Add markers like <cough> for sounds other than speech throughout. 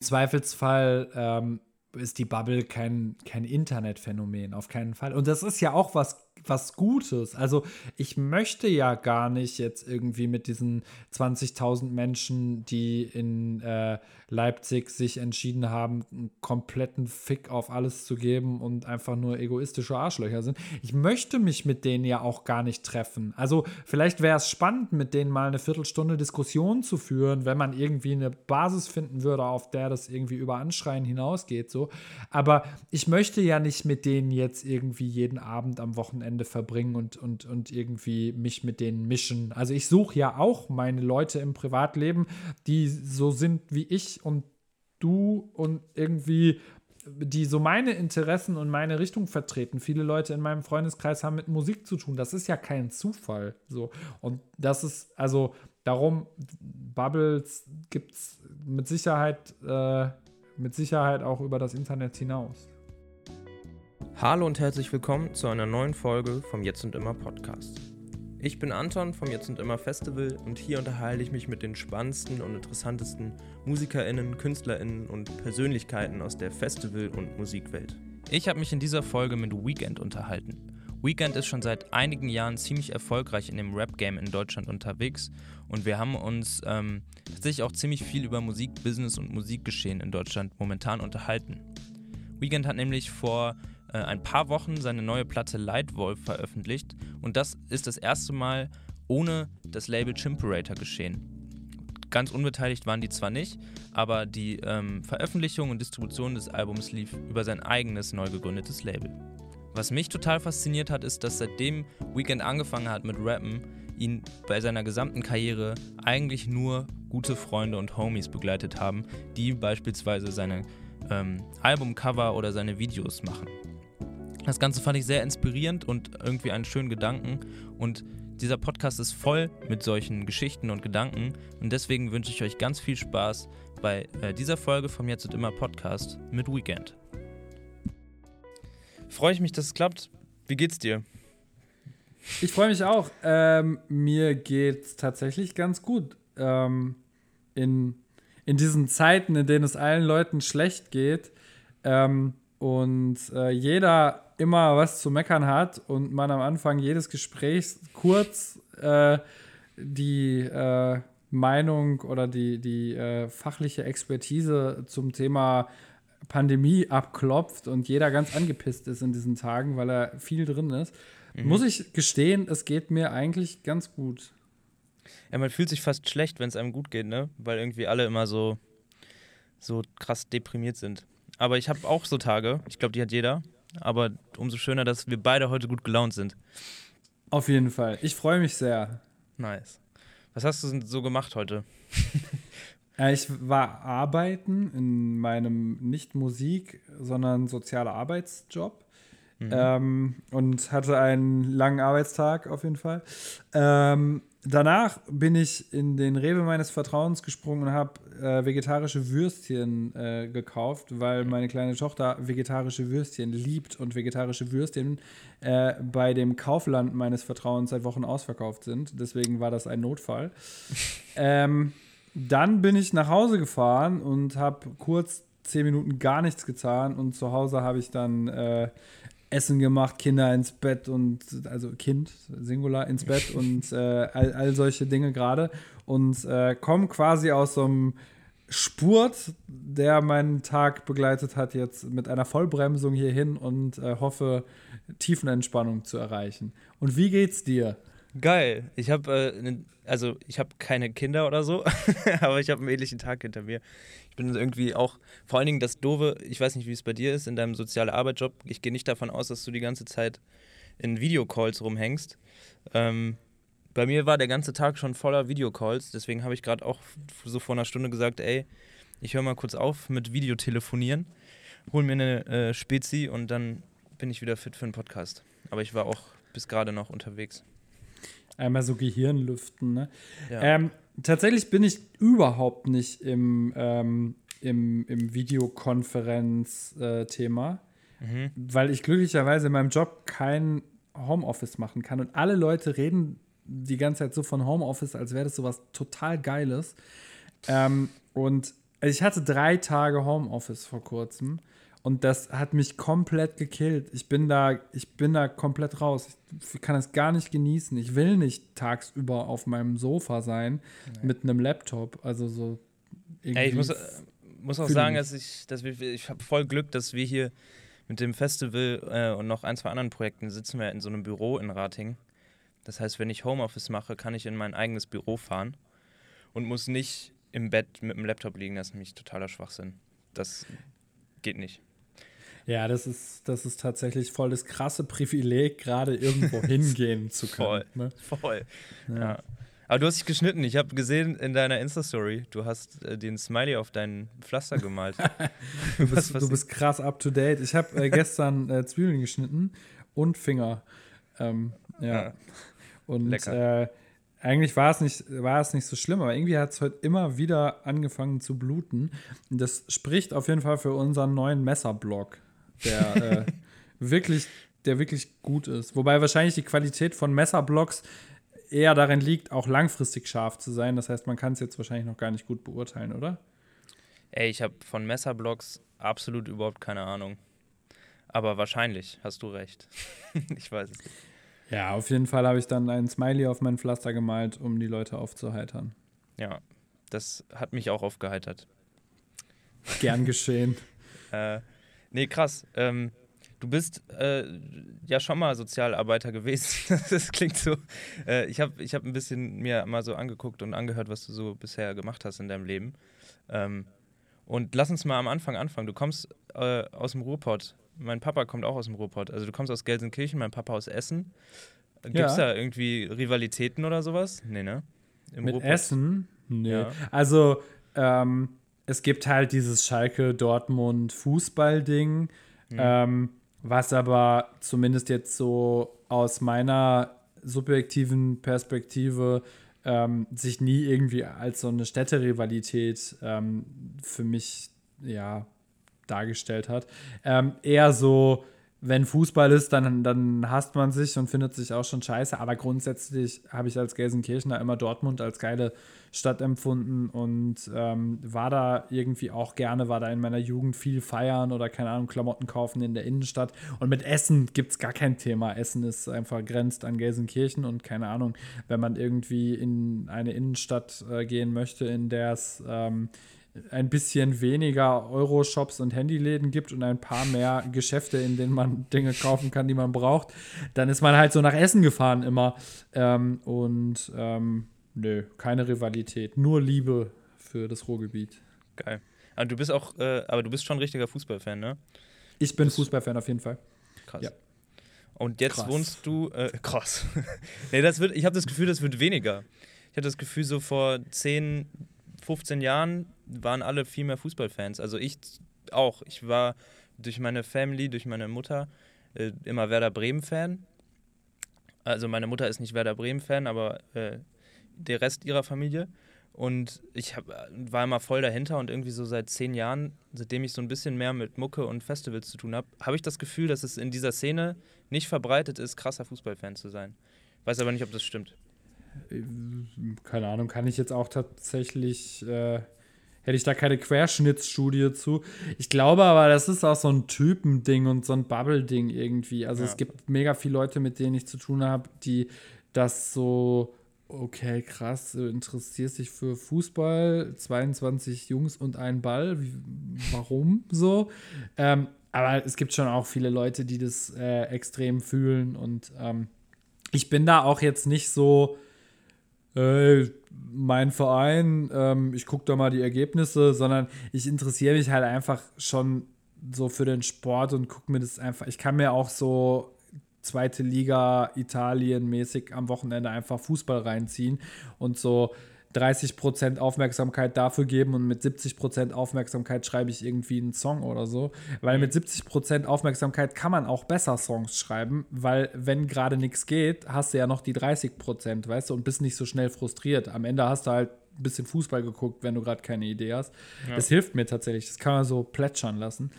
Zweifelsfall ähm, ist die Bubble kein, kein Internetphänomen, auf keinen Fall. Und das ist ja auch was was Gutes. Also ich möchte ja gar nicht jetzt irgendwie mit diesen 20.000 Menschen, die in äh, Leipzig sich entschieden haben, einen kompletten Fick auf alles zu geben und einfach nur egoistische Arschlöcher sind. Ich möchte mich mit denen ja auch gar nicht treffen. Also vielleicht wäre es spannend, mit denen mal eine Viertelstunde Diskussion zu führen, wenn man irgendwie eine Basis finden würde, auf der das irgendwie über Anschreien hinausgeht. So. Aber ich möchte ja nicht mit denen jetzt irgendwie jeden Abend am Wochenende Wochenende verbringen und, und, und irgendwie mich mit denen mischen. Also ich suche ja auch meine Leute im Privatleben, die so sind wie ich und du und irgendwie die so meine Interessen und meine Richtung vertreten. Viele Leute in meinem Freundeskreis haben mit Musik zu tun. Das ist ja kein Zufall. So. Und das ist, also darum, Bubbles gibt es mit Sicherheit, äh, mit Sicherheit auch über das Internet hinaus. Hallo und herzlich willkommen zu einer neuen Folge vom Jetzt und Immer Podcast. Ich bin Anton vom Jetzt und Immer Festival und hier unterhalte ich mich mit den spannendsten und interessantesten MusikerInnen, KünstlerInnen und Persönlichkeiten aus der Festival- und Musikwelt. Ich habe mich in dieser Folge mit Weekend unterhalten. Weekend ist schon seit einigen Jahren ziemlich erfolgreich in dem Rap-Game in Deutschland unterwegs und wir haben uns ähm, tatsächlich auch ziemlich viel über Musikbusiness und Musikgeschehen in Deutschland momentan unterhalten. Weekend hat nämlich vor äh, ein paar Wochen seine neue Platte Lightwolf veröffentlicht und das ist das erste Mal ohne das Label Chimperator geschehen. Ganz unbeteiligt waren die zwar nicht, aber die ähm, Veröffentlichung und Distribution des Albums lief über sein eigenes neu gegründetes Label. Was mich total fasziniert hat, ist, dass seitdem Weekend angefangen hat mit Rappen, ihn bei seiner gesamten Karriere eigentlich nur gute Freunde und Homies begleitet haben, die beispielsweise seine ähm, Albumcover oder seine Videos machen. Das Ganze fand ich sehr inspirierend und irgendwie einen schönen Gedanken. Und dieser Podcast ist voll mit solchen Geschichten und Gedanken. Und deswegen wünsche ich euch ganz viel Spaß bei äh, dieser Folge vom Jetzt und Immer Podcast mit Weekend. Freue ich mich, dass es klappt. Wie geht's dir? Ich freue mich auch. Ähm, mir geht's tatsächlich ganz gut. Ähm, in, in diesen Zeiten, in denen es allen Leuten schlecht geht ähm, und äh, jeder immer was zu meckern hat und man am Anfang jedes Gesprächs kurz äh, die äh, Meinung oder die, die äh, fachliche Expertise zum Thema Pandemie abklopft und jeder ganz angepisst ist in diesen Tagen, weil er viel drin ist, mhm. muss ich gestehen, es geht mir eigentlich ganz gut. Ja, man fühlt sich fast schlecht, wenn es einem gut geht, ne? Weil irgendwie alle immer so, so krass deprimiert sind. Aber ich habe auch so Tage, ich glaube, die hat jeder aber umso schöner, dass wir beide heute gut gelaunt sind. Auf jeden Fall. Ich freue mich sehr. Nice. Was hast du so gemacht heute? <laughs> ich war arbeiten in meinem nicht Musik, sondern sozialer Arbeitsjob. Mhm. Ähm, und hatte einen langen Arbeitstag auf jeden Fall. Ähm, danach bin ich in den Rewe meines Vertrauens gesprungen und habe äh, vegetarische Würstchen äh, gekauft, weil meine kleine Tochter vegetarische Würstchen liebt und vegetarische Würstchen äh, bei dem Kaufland meines Vertrauens seit Wochen ausverkauft sind. Deswegen war das ein Notfall. <laughs> ähm, dann bin ich nach Hause gefahren und habe kurz zehn Minuten gar nichts getan und zu Hause habe ich dann äh, Essen gemacht, Kinder ins Bett und also Kind, Singular ins Bett <laughs> und äh, all, all solche Dinge gerade und äh, komme quasi aus so einem Spurt, der meinen Tag begleitet hat, jetzt mit einer Vollbremsung hier hin und äh, hoffe, Tiefenentspannung zu erreichen. Und wie geht's dir? Geil. Ich habe äh, also ich habe keine Kinder oder so, <laughs> aber ich habe einen ähnlichen Tag hinter mir bin irgendwie auch, vor allen Dingen das Doofe, ich weiß nicht, wie es bei dir ist, in deinem sozialen Arbeitsjob, ich gehe nicht davon aus, dass du die ganze Zeit in Videocalls rumhängst. Ähm, bei mir war der ganze Tag schon voller Videocalls, deswegen habe ich gerade auch so vor einer Stunde gesagt, ey, ich höre mal kurz auf mit Videotelefonieren, hol mir eine äh, Spezi und dann bin ich wieder fit für einen Podcast. Aber ich war auch bis gerade noch unterwegs. Einmal so Gehirnlüften, ne? Ja. Ähm, tatsächlich bin ich überhaupt nicht im, ähm, im, im Videokonferenz-Thema, äh, mhm. weil ich glücklicherweise in meinem Job kein Homeoffice machen kann. Und alle Leute reden die ganze Zeit so von Homeoffice, als wäre das so was total Geiles. Ähm, und ich hatte drei Tage Homeoffice vor kurzem und das hat mich komplett gekillt. Ich bin da, ich bin da komplett raus. Ich kann es gar nicht genießen. Ich will nicht tagsüber auf meinem Sofa sein nee. mit einem Laptop. Also so. Ey, ich muss, äh, muss auch sagen, dass ich, dass wir, ich habe voll Glück, dass wir hier mit dem Festival äh, und noch ein, zwei anderen Projekten sitzen wir in so einem Büro in Rating. Das heißt, wenn ich Homeoffice mache, kann ich in mein eigenes Büro fahren und muss nicht im Bett mit dem Laptop liegen. Das ist nämlich totaler Schwachsinn. Das geht nicht. Ja, das ist, das ist tatsächlich voll das krasse Privileg, gerade irgendwo <laughs> hingehen zu können. Voll. Ne? Voll. Ja. ja. Aber du hast dich geschnitten. Ich habe gesehen in deiner Insta-Story, du hast äh, den Smiley auf deinen Pflaster gemalt. <laughs> du, bist, du bist krass up to date. Ich habe äh, gestern äh, Zwiebeln geschnitten und Finger. Ähm, ja. ja. Und Lecker. Äh, eigentlich war es nicht, war es nicht so schlimm, aber irgendwie hat es heute immer wieder angefangen zu bluten. Und das spricht auf jeden Fall für unseren neuen Messerblock, der äh, <laughs> wirklich, der wirklich gut ist. Wobei wahrscheinlich die Qualität von Messerblocks eher darin liegt, auch langfristig scharf zu sein. Das heißt, man kann es jetzt wahrscheinlich noch gar nicht gut beurteilen, oder? Ey, ich habe von Messerblocks absolut überhaupt keine Ahnung. Aber wahrscheinlich hast du recht. <laughs> ich weiß es nicht. Ja, auf jeden Fall habe ich dann ein Smiley auf mein Pflaster gemalt, um die Leute aufzuheitern. Ja, das hat mich auch aufgeheitert. Gern geschehen. äh, nee, krass. Ähm, du bist äh, ja schon mal Sozialarbeiter gewesen. <laughs> das klingt so. Äh, ich habe ich hab ein bisschen mir mal so angeguckt und angehört, was du so bisher gemacht hast in deinem Leben. Ähm, und lass uns mal am Anfang anfangen. Du kommst äh, aus dem Ruhrpott mein Papa kommt auch aus dem Ruhrpott. Also du kommst aus Gelsenkirchen, mein Papa aus Essen. Gibt es ja. da irgendwie Rivalitäten oder sowas? Nee, ne? Im Mit Ruhrpott? Essen? Nee. Ja. Also ähm, es gibt halt dieses Schalke-Dortmund-Fußball-Ding, mhm. ähm, was aber zumindest jetzt so aus meiner subjektiven Perspektive ähm, sich nie irgendwie als so eine Städterivalität ähm, für mich ja dargestellt hat. Ähm, eher so, wenn Fußball ist, dann, dann hasst man sich und findet sich auch schon scheiße. Aber grundsätzlich habe ich als Gelsenkirchener immer Dortmund als geile Stadt empfunden und ähm, war da irgendwie auch gerne, war da in meiner Jugend viel feiern oder keine Ahnung, Klamotten kaufen in der Innenstadt. Und mit Essen gibt es gar kein Thema. Essen ist einfach grenzt an Gelsenkirchen und keine Ahnung, wenn man irgendwie in eine Innenstadt äh, gehen möchte, in der es ähm, ein bisschen weniger Euro-Shops und Handyläden gibt und ein paar mehr Geschäfte, in denen man Dinge kaufen kann, die man braucht, dann ist man halt so nach Essen gefahren immer. Ähm, und ähm, nö, keine Rivalität, nur Liebe für das Ruhrgebiet. Geil. Aber du bist auch, äh, aber du bist schon ein richtiger Fußballfan, ne? Ich bin Fußballfan auf jeden Fall. Krass. Ja. Und jetzt krass. wohnst du, äh, krass. <laughs> nee, das wird, ich habe das Gefühl, das wird weniger. Ich hatte das Gefühl, so vor 10, 15 Jahren waren alle viel mehr Fußballfans. Also ich auch. Ich war durch meine Family, durch meine Mutter äh, immer Werder Bremen-Fan. Also meine Mutter ist nicht Werder Bremen-Fan, aber äh, der Rest ihrer Familie. Und ich hab, war immer voll dahinter und irgendwie so seit zehn Jahren, seitdem ich so ein bisschen mehr mit Mucke und Festivals zu tun habe, habe ich das Gefühl, dass es in dieser Szene nicht verbreitet ist, krasser Fußballfan zu sein. Weiß aber nicht, ob das stimmt. Äh, keine Ahnung, kann ich jetzt auch tatsächlich äh, hätte ich da keine Querschnittsstudie zu. Ich glaube aber, das ist auch so ein Typending und so ein Bubble-Ding irgendwie. Also ja. es gibt mega viele Leute, mit denen ich zu tun habe, die das so, okay, krass, du interessierst dich für Fußball, 22 Jungs und ein Ball, Wie, warum so? Ähm, aber es gibt schon auch viele Leute, die das äh, extrem fühlen und ähm, ich bin da auch jetzt nicht so äh, mein Verein, ähm, ich gucke da mal die Ergebnisse, sondern ich interessiere mich halt einfach schon so für den Sport und gucke mir das einfach. Ich kann mir auch so zweite Liga Italien mäßig am Wochenende einfach Fußball reinziehen und so 30% Aufmerksamkeit dafür geben und mit 70% Aufmerksamkeit schreibe ich irgendwie einen Song oder so. Weil mit 70% Aufmerksamkeit kann man auch besser Songs schreiben, weil wenn gerade nichts geht, hast du ja noch die 30%, weißt du, und bist nicht so schnell frustriert. Am Ende hast du halt ein bisschen Fußball geguckt, wenn du gerade keine Idee hast. Ja. Das hilft mir tatsächlich. Das kann man so plätschern lassen.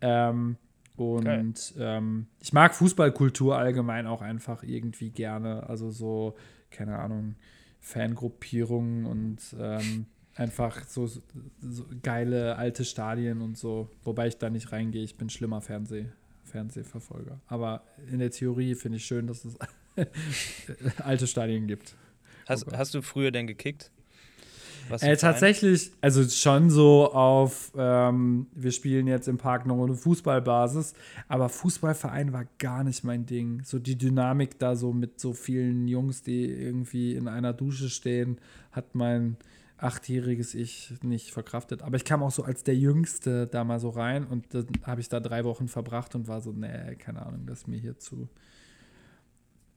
Ähm, und ähm, ich mag Fußballkultur allgemein auch einfach irgendwie gerne. Also so, keine Ahnung, Fangruppierungen und ähm, Einfach so, so, geile alte Stadien und so. Wobei ich da nicht reingehe. Ich bin schlimmer Fernseh, Fernsehverfolger. Aber in der Theorie finde ich schön, dass es <laughs> alte Stadien gibt. Hast, oh hast du früher denn gekickt? Äh, tatsächlich, also schon so auf, ähm, wir spielen jetzt im Park noch eine Fußballbasis, aber Fußballverein war gar nicht mein Ding. So die Dynamik da so mit so vielen Jungs, die irgendwie in einer Dusche stehen, hat mein achtjähriges Ich nicht verkraftet. Aber ich kam auch so als der Jüngste da mal so rein und dann habe ich da drei Wochen verbracht und war so, nee, keine Ahnung, das ist mir hier zu,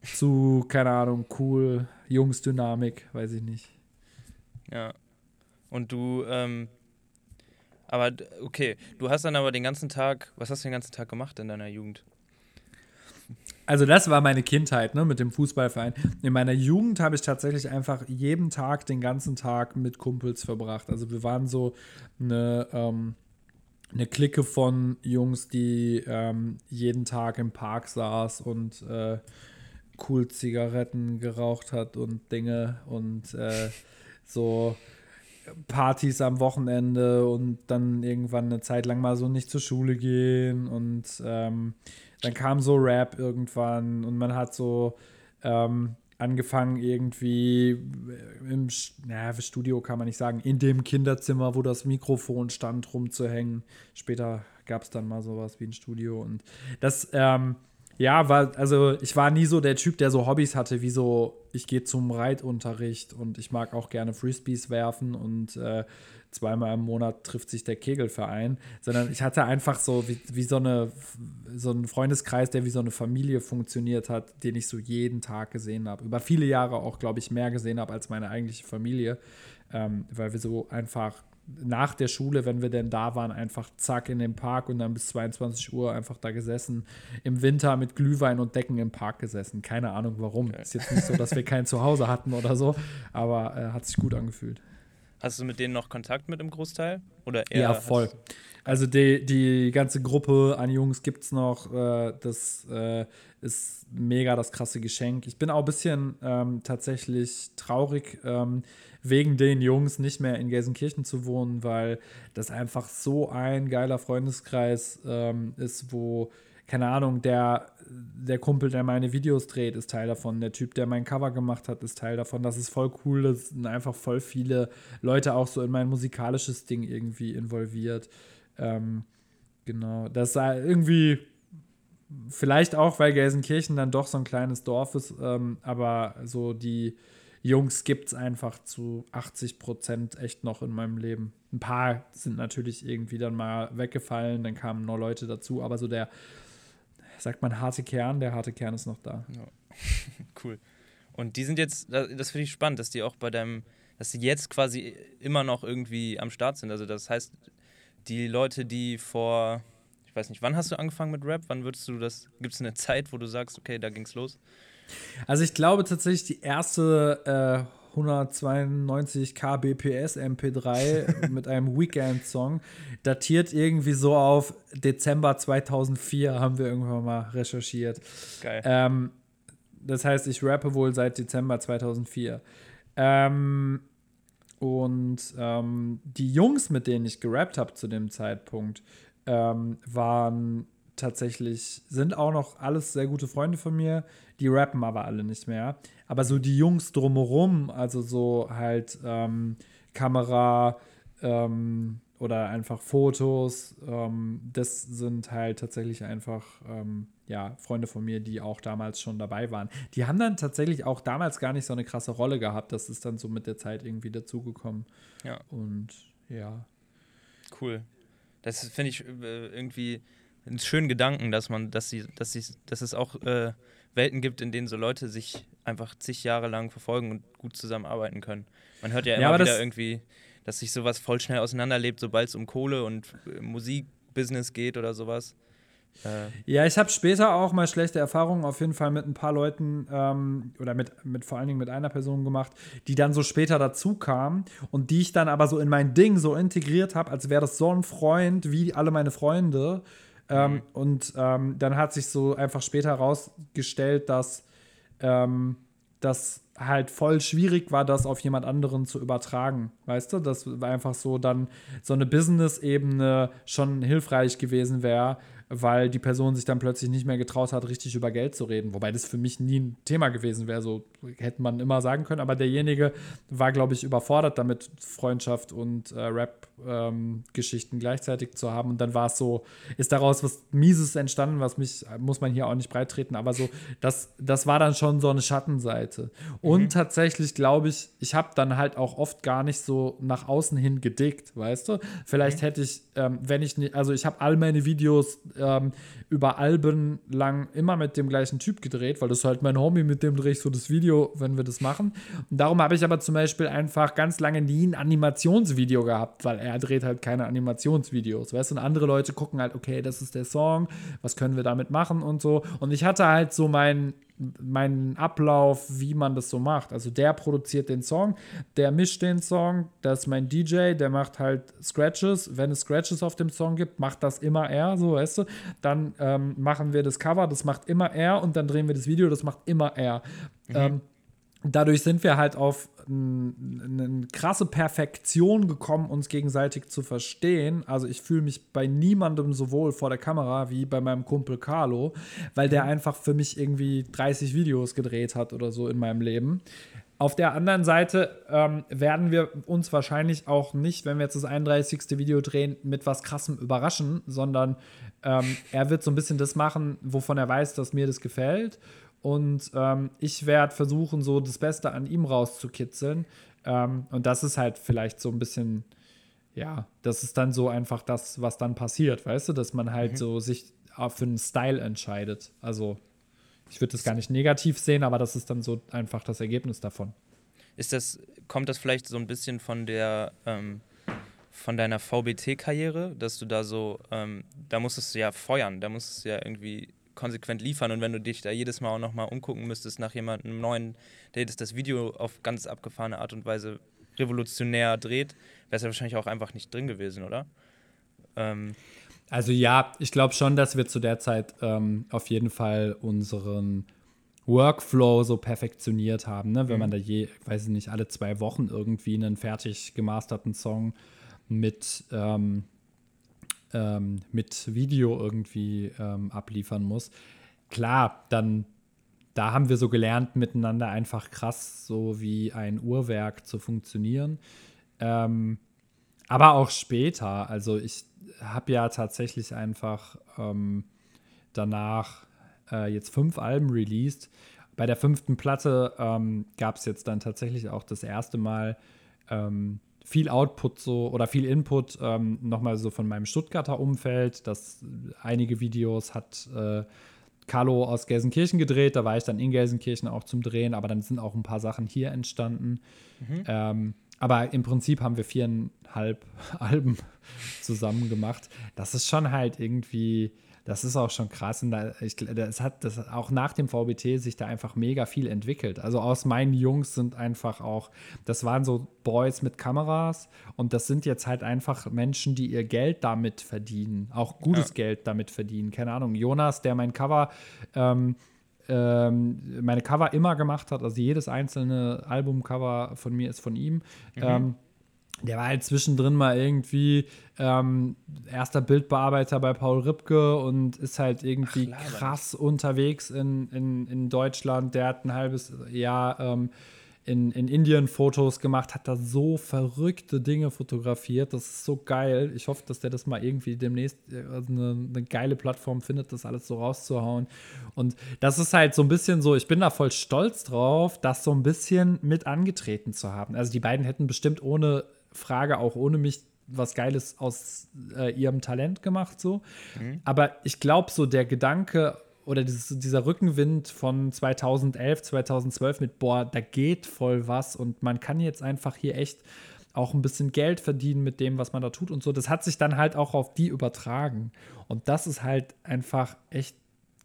zu, keine Ahnung, cool, Jungsdynamik, weiß ich nicht. Ja. Und du, ähm, aber okay, du hast dann aber den ganzen Tag, was hast du den ganzen Tag gemacht in deiner Jugend? Also das war meine Kindheit, ne, mit dem Fußballverein. In meiner Jugend habe ich tatsächlich einfach jeden Tag, den ganzen Tag mit Kumpels verbracht. Also wir waren so eine, ähm, eine Clique von Jungs, die ähm, jeden Tag im Park saß und äh, cool Zigaretten geraucht hat und Dinge und äh, so Partys am Wochenende und dann irgendwann eine Zeit lang mal so nicht zur Schule gehen und ähm, dann kam so Rap irgendwann und man hat so ähm, angefangen irgendwie im ja, Studio kann man nicht sagen, in dem Kinderzimmer, wo das Mikrofon stand, rumzuhängen. Später gab es dann mal sowas wie ein Studio und das ähm, ja, war, also ich war nie so der Typ, der so Hobbys hatte, wie so, ich gehe zum Reitunterricht und ich mag auch gerne Frisbees werfen und äh, zweimal im Monat trifft sich der Kegelverein, sondern ich hatte einfach so wie, wie so eine so einen Freundeskreis, der wie so eine Familie funktioniert hat, den ich so jeden Tag gesehen habe. Über viele Jahre auch, glaube ich, mehr gesehen habe als meine eigentliche Familie, ähm, weil wir so einfach nach der Schule, wenn wir denn da waren, einfach zack in den Park und dann bis 22 Uhr einfach da gesessen. Im Winter mit Glühwein und Decken im Park gesessen. Keine Ahnung warum. Okay. Ist jetzt nicht so, dass wir kein Zuhause hatten oder so, aber äh, hat sich gut angefühlt. Hast du mit denen noch Kontakt mit im Großteil? Oder eher ja, voll. Also die, die ganze Gruppe an Jungs gibt es noch. Äh, das äh, ist mega das krasse Geschenk. Ich bin auch ein bisschen ähm, tatsächlich traurig, ähm, wegen den Jungs nicht mehr in Gelsenkirchen zu wohnen, weil das einfach so ein geiler Freundeskreis ähm, ist, wo, keine Ahnung, der, der Kumpel, der meine Videos dreht, ist Teil davon. Der Typ, der mein Cover gemacht hat, ist Teil davon. Das ist voll cool. Das sind einfach voll viele Leute auch so in mein musikalisches Ding irgendwie involviert. Ähm, genau. Das sei irgendwie vielleicht auch, weil Gelsenkirchen dann doch so ein kleines Dorf ist, ähm, aber so die Jungs gibt es einfach zu 80 Prozent echt noch in meinem Leben. Ein paar sind natürlich irgendwie dann mal weggefallen, dann kamen noch Leute dazu, aber so der, sagt man, harte Kern, der harte Kern ist noch da. Ja. <laughs> cool. Und die sind jetzt, das finde ich spannend, dass die auch bei deinem, dass sie jetzt quasi immer noch irgendwie am Start sind. Also das heißt, die Leute, die vor, ich weiß nicht, wann hast du angefangen mit Rap? Wann würdest du das, gibt es eine Zeit, wo du sagst, okay, da ging's los? Also ich glaube tatsächlich, die erste äh, 192 kbps MP3 mit einem Weekend-Song datiert irgendwie so auf Dezember 2004, haben wir irgendwann mal recherchiert. Geil. Ähm, das heißt, ich rappe wohl seit Dezember 2004. Ähm, und ähm, die Jungs, mit denen ich gerappt habe zu dem Zeitpunkt, ähm, waren tatsächlich, sind auch noch alles sehr gute Freunde von mir. Die rappen aber alle nicht mehr. Aber so die Jungs drumherum, also so halt ähm, Kamera ähm, oder einfach Fotos, ähm, das sind halt tatsächlich einfach ähm, ja, Freunde von mir, die auch damals schon dabei waren. Die haben dann tatsächlich auch damals gar nicht so eine krasse Rolle gehabt. Das ist dann so mit der Zeit irgendwie dazugekommen. Ja. Und ja. Cool. Das finde ich äh, irgendwie einen schönen Gedanken, dass man, dass sie, dass sie, dass es auch äh, Welten gibt, in denen so Leute sich einfach zig Jahre lang verfolgen und gut zusammenarbeiten können. Man hört ja immer ja, wieder irgendwie, dass sich sowas voll schnell auseinanderlebt, sobald es um Kohle und äh, Musikbusiness geht oder sowas. Äh. Ja, ich habe später auch mal schlechte Erfahrungen auf jeden Fall mit ein paar Leuten ähm, oder mit, mit vor allen Dingen mit einer Person gemacht, die dann so später dazu kam und die ich dann aber so in mein Ding so integriert habe, als wäre das so ein Freund wie alle meine Freunde. Ähm. Und ähm, dann hat sich so einfach später herausgestellt, dass, ähm, dass halt voll schwierig war, das auf jemand anderen zu übertragen. Weißt du, das war einfach so dann so eine Business-Ebene schon hilfreich gewesen wäre, weil die Person sich dann plötzlich nicht mehr getraut hat, richtig über Geld zu reden. Wobei das für mich nie ein Thema gewesen wäre, so hätte man immer sagen können. Aber derjenige war, glaube ich, überfordert damit, Freundschaft und äh, Rap-Geschichten ähm, gleichzeitig zu haben. Und dann war es so, ist daraus was Mieses entstanden, was mich, muss man hier auch nicht breitreten, aber so, das, das war dann schon so eine Schattenseite. Und mhm. tatsächlich glaube ich, ich habe dann halt auch oft gar nicht so nach außen hin gedickt, weißt du? Vielleicht mhm. hätte ich, ähm, wenn ich nicht, also ich habe all meine Videos ähm, über Alben lang immer mit dem gleichen Typ gedreht, weil das ist halt mein Homie, mit dem drehe ich so das Video, wenn wir das machen. Und darum habe ich aber zum Beispiel einfach ganz lange nie ein Animationsvideo gehabt, weil er dreht halt keine Animationsvideos, weißt du? Und andere Leute gucken halt, okay, das ist der Song, was können wir damit machen und so. Und ich hatte halt so mein meinen Ablauf, wie man das so macht. Also der produziert den Song, der mischt den Song, das ist mein DJ, der macht halt Scratches. Wenn es Scratches auf dem Song gibt, macht das immer er, so weißt du. Dann ähm, machen wir das Cover, das macht immer er und dann drehen wir das Video, das macht immer er. Mhm. Ähm, dadurch sind wir halt auf eine krasse Perfektion gekommen, uns gegenseitig zu verstehen. Also ich fühle mich bei niemandem so wohl vor der Kamera wie bei meinem Kumpel Carlo, weil der mhm. einfach für mich irgendwie 30 Videos gedreht hat oder so in meinem Leben. Auf der anderen Seite ähm, werden wir uns wahrscheinlich auch nicht, wenn wir jetzt das 31. Video drehen, mit was krassem überraschen, sondern ähm, er wird so ein bisschen das machen, wovon er weiß, dass mir das gefällt. Und ähm, ich werde versuchen, so das Beste an ihm rauszukitzeln. Ähm, und das ist halt vielleicht so ein bisschen, ja, das ist dann so einfach das, was dann passiert, weißt du, dass man halt mhm. so sich für einen Style entscheidet. Also, ich würde das gar nicht negativ sehen, aber das ist dann so einfach das Ergebnis davon. Ist das, kommt das vielleicht so ein bisschen von der, ähm, von deiner VBT-Karriere, dass du da so, ähm, da musstest du ja feuern, da musstest du ja irgendwie konsequent liefern. Und wenn du dich da jedes Mal auch nochmal umgucken müsstest nach jemandem neuen, der das Video auf ganz abgefahrene Art und Weise revolutionär dreht, wäre es ja wahrscheinlich auch einfach nicht drin gewesen, oder? Ähm. Also ja, ich glaube schon, dass wir zu der Zeit ähm, auf jeden Fall unseren Workflow so perfektioniert haben, ne? wenn mhm. man da je, weiß ich nicht, alle zwei Wochen irgendwie einen fertig gemasterten Song mit ähm, ähm, mit Video irgendwie ähm, abliefern muss. Klar, dann da haben wir so gelernt, miteinander einfach krass so wie ein Uhrwerk zu funktionieren. Ähm, aber auch später. Also ich habe ja tatsächlich einfach ähm, danach äh, jetzt fünf Alben released. Bei der fünften Platte ähm, gab es jetzt dann tatsächlich auch das erste Mal ähm, viel Output so oder viel Input ähm, nochmal so von meinem Stuttgarter Umfeld. Das einige Videos hat äh, Carlo aus Gelsenkirchen gedreht. Da war ich dann in Gelsenkirchen auch zum Drehen, aber dann sind auch ein paar Sachen hier entstanden. Mhm. Ähm, aber im Prinzip haben wir viereinhalb <laughs> Alben zusammen gemacht. Das ist schon halt irgendwie das ist auch schon krass. Und da, ich, das hat das auch nach dem VBT sich da einfach mega viel entwickelt. Also aus meinen Jungs sind einfach auch, das waren so Boys mit Kameras und das sind jetzt halt einfach Menschen, die ihr Geld damit verdienen, auch gutes ja. Geld damit verdienen. Keine Ahnung, Jonas, der mein Cover ähm, ähm, meine Cover immer gemacht hat, also jedes einzelne Albumcover von mir ist von ihm. Mhm. Ähm, der war halt zwischendrin mal irgendwie ähm, erster Bildbearbeiter bei Paul Ripke und ist halt irgendwie Ach, krass unterwegs in, in, in Deutschland. Der hat ein halbes Jahr ähm, in, in Indien Fotos gemacht, hat da so verrückte Dinge fotografiert. Das ist so geil. Ich hoffe, dass der das mal irgendwie demnächst also eine, eine geile Plattform findet, das alles so rauszuhauen. Und das ist halt so ein bisschen so, ich bin da voll stolz drauf, das so ein bisschen mit angetreten zu haben. Also die beiden hätten bestimmt ohne Frage auch ohne mich was Geiles aus äh, ihrem Talent gemacht, so. Mhm. Aber ich glaube, so der Gedanke oder dieses, dieser Rückenwind von 2011, 2012 mit, boah, da geht voll was und man kann jetzt einfach hier echt auch ein bisschen Geld verdienen mit dem, was man da tut und so, das hat sich dann halt auch auf die übertragen. Und das ist halt einfach echt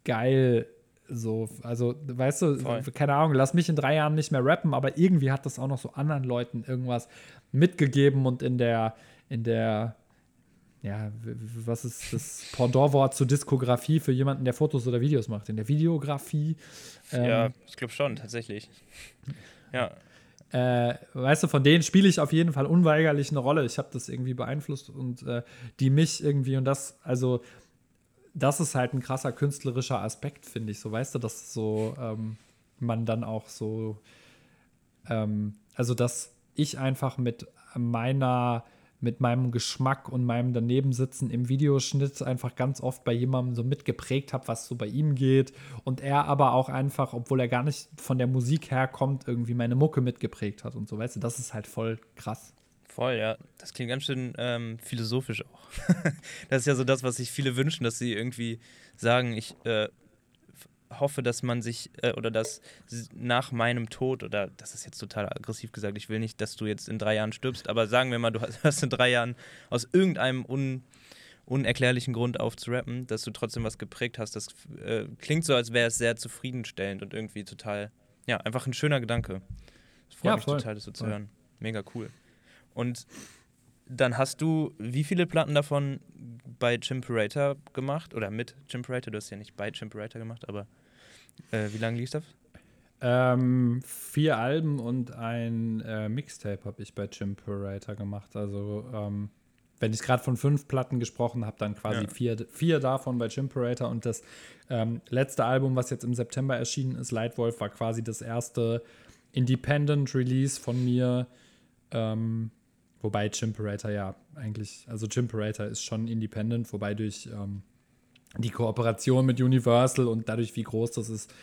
geil. So, also, weißt du, Voll. keine Ahnung, lass mich in drei Jahren nicht mehr rappen, aber irgendwie hat das auch noch so anderen Leuten irgendwas mitgegeben und in der, in der, ja, was ist das Pendantwort zur Diskografie für jemanden, der Fotos oder Videos macht? In der Videografie. Ähm, ja, ich glaube schon, tatsächlich. <laughs> Ja. Äh, weißt du, von denen spiele ich auf jeden Fall unweigerlich eine Rolle. Ich habe das irgendwie beeinflusst und äh, die mich irgendwie und das, also das ist halt ein krasser künstlerischer Aspekt, finde ich. So, weißt du, dass so ähm, man dann auch so, ähm, also dass ich einfach mit meiner mit meinem Geschmack und meinem Danebensitzen im Videoschnitt einfach ganz oft bei jemandem so mitgeprägt habe, was so bei ihm geht. Und er aber auch einfach, obwohl er gar nicht von der Musik herkommt, irgendwie meine Mucke mitgeprägt hat und so, weißt du, das ist halt voll krass. Voll, ja. Das klingt ganz schön ähm, philosophisch auch. <laughs> das ist ja so das, was sich viele wünschen, dass sie irgendwie sagen, ich äh, hoffe, dass man sich äh, oder dass nach meinem Tod, oder das ist jetzt total aggressiv gesagt, ich will nicht, dass du jetzt in drei Jahren stirbst, aber sagen wir mal, du hast <laughs> in drei Jahren aus irgendeinem un, unerklärlichen Grund auf zu rappen, dass du trotzdem was geprägt hast. Das äh, klingt so, als wäre es sehr zufriedenstellend und irgendwie total, ja, einfach ein schöner Gedanke. Es freut ja, mich voll. total, das so zu hören. Mega cool. Und dann hast du wie viele Platten davon bei Chimperator gemacht? Oder mit Chimperator? Du hast ja nicht bei Chimperator gemacht, aber äh, wie lange lief das? Ähm, vier Alben und ein äh, Mixtape habe ich bei Chimperator gemacht. Also, ähm, wenn ich gerade von fünf Platten gesprochen habe, dann quasi ja. vier, vier davon bei Chimperator. Und das ähm, letzte Album, was jetzt im September erschienen ist, Lightwolf, war quasi das erste Independent Release von mir. Ähm, wobei Chimperator ja eigentlich, also Chimperator ist schon independent, wobei durch ähm, die Kooperation mit Universal und dadurch, wie groß das ist,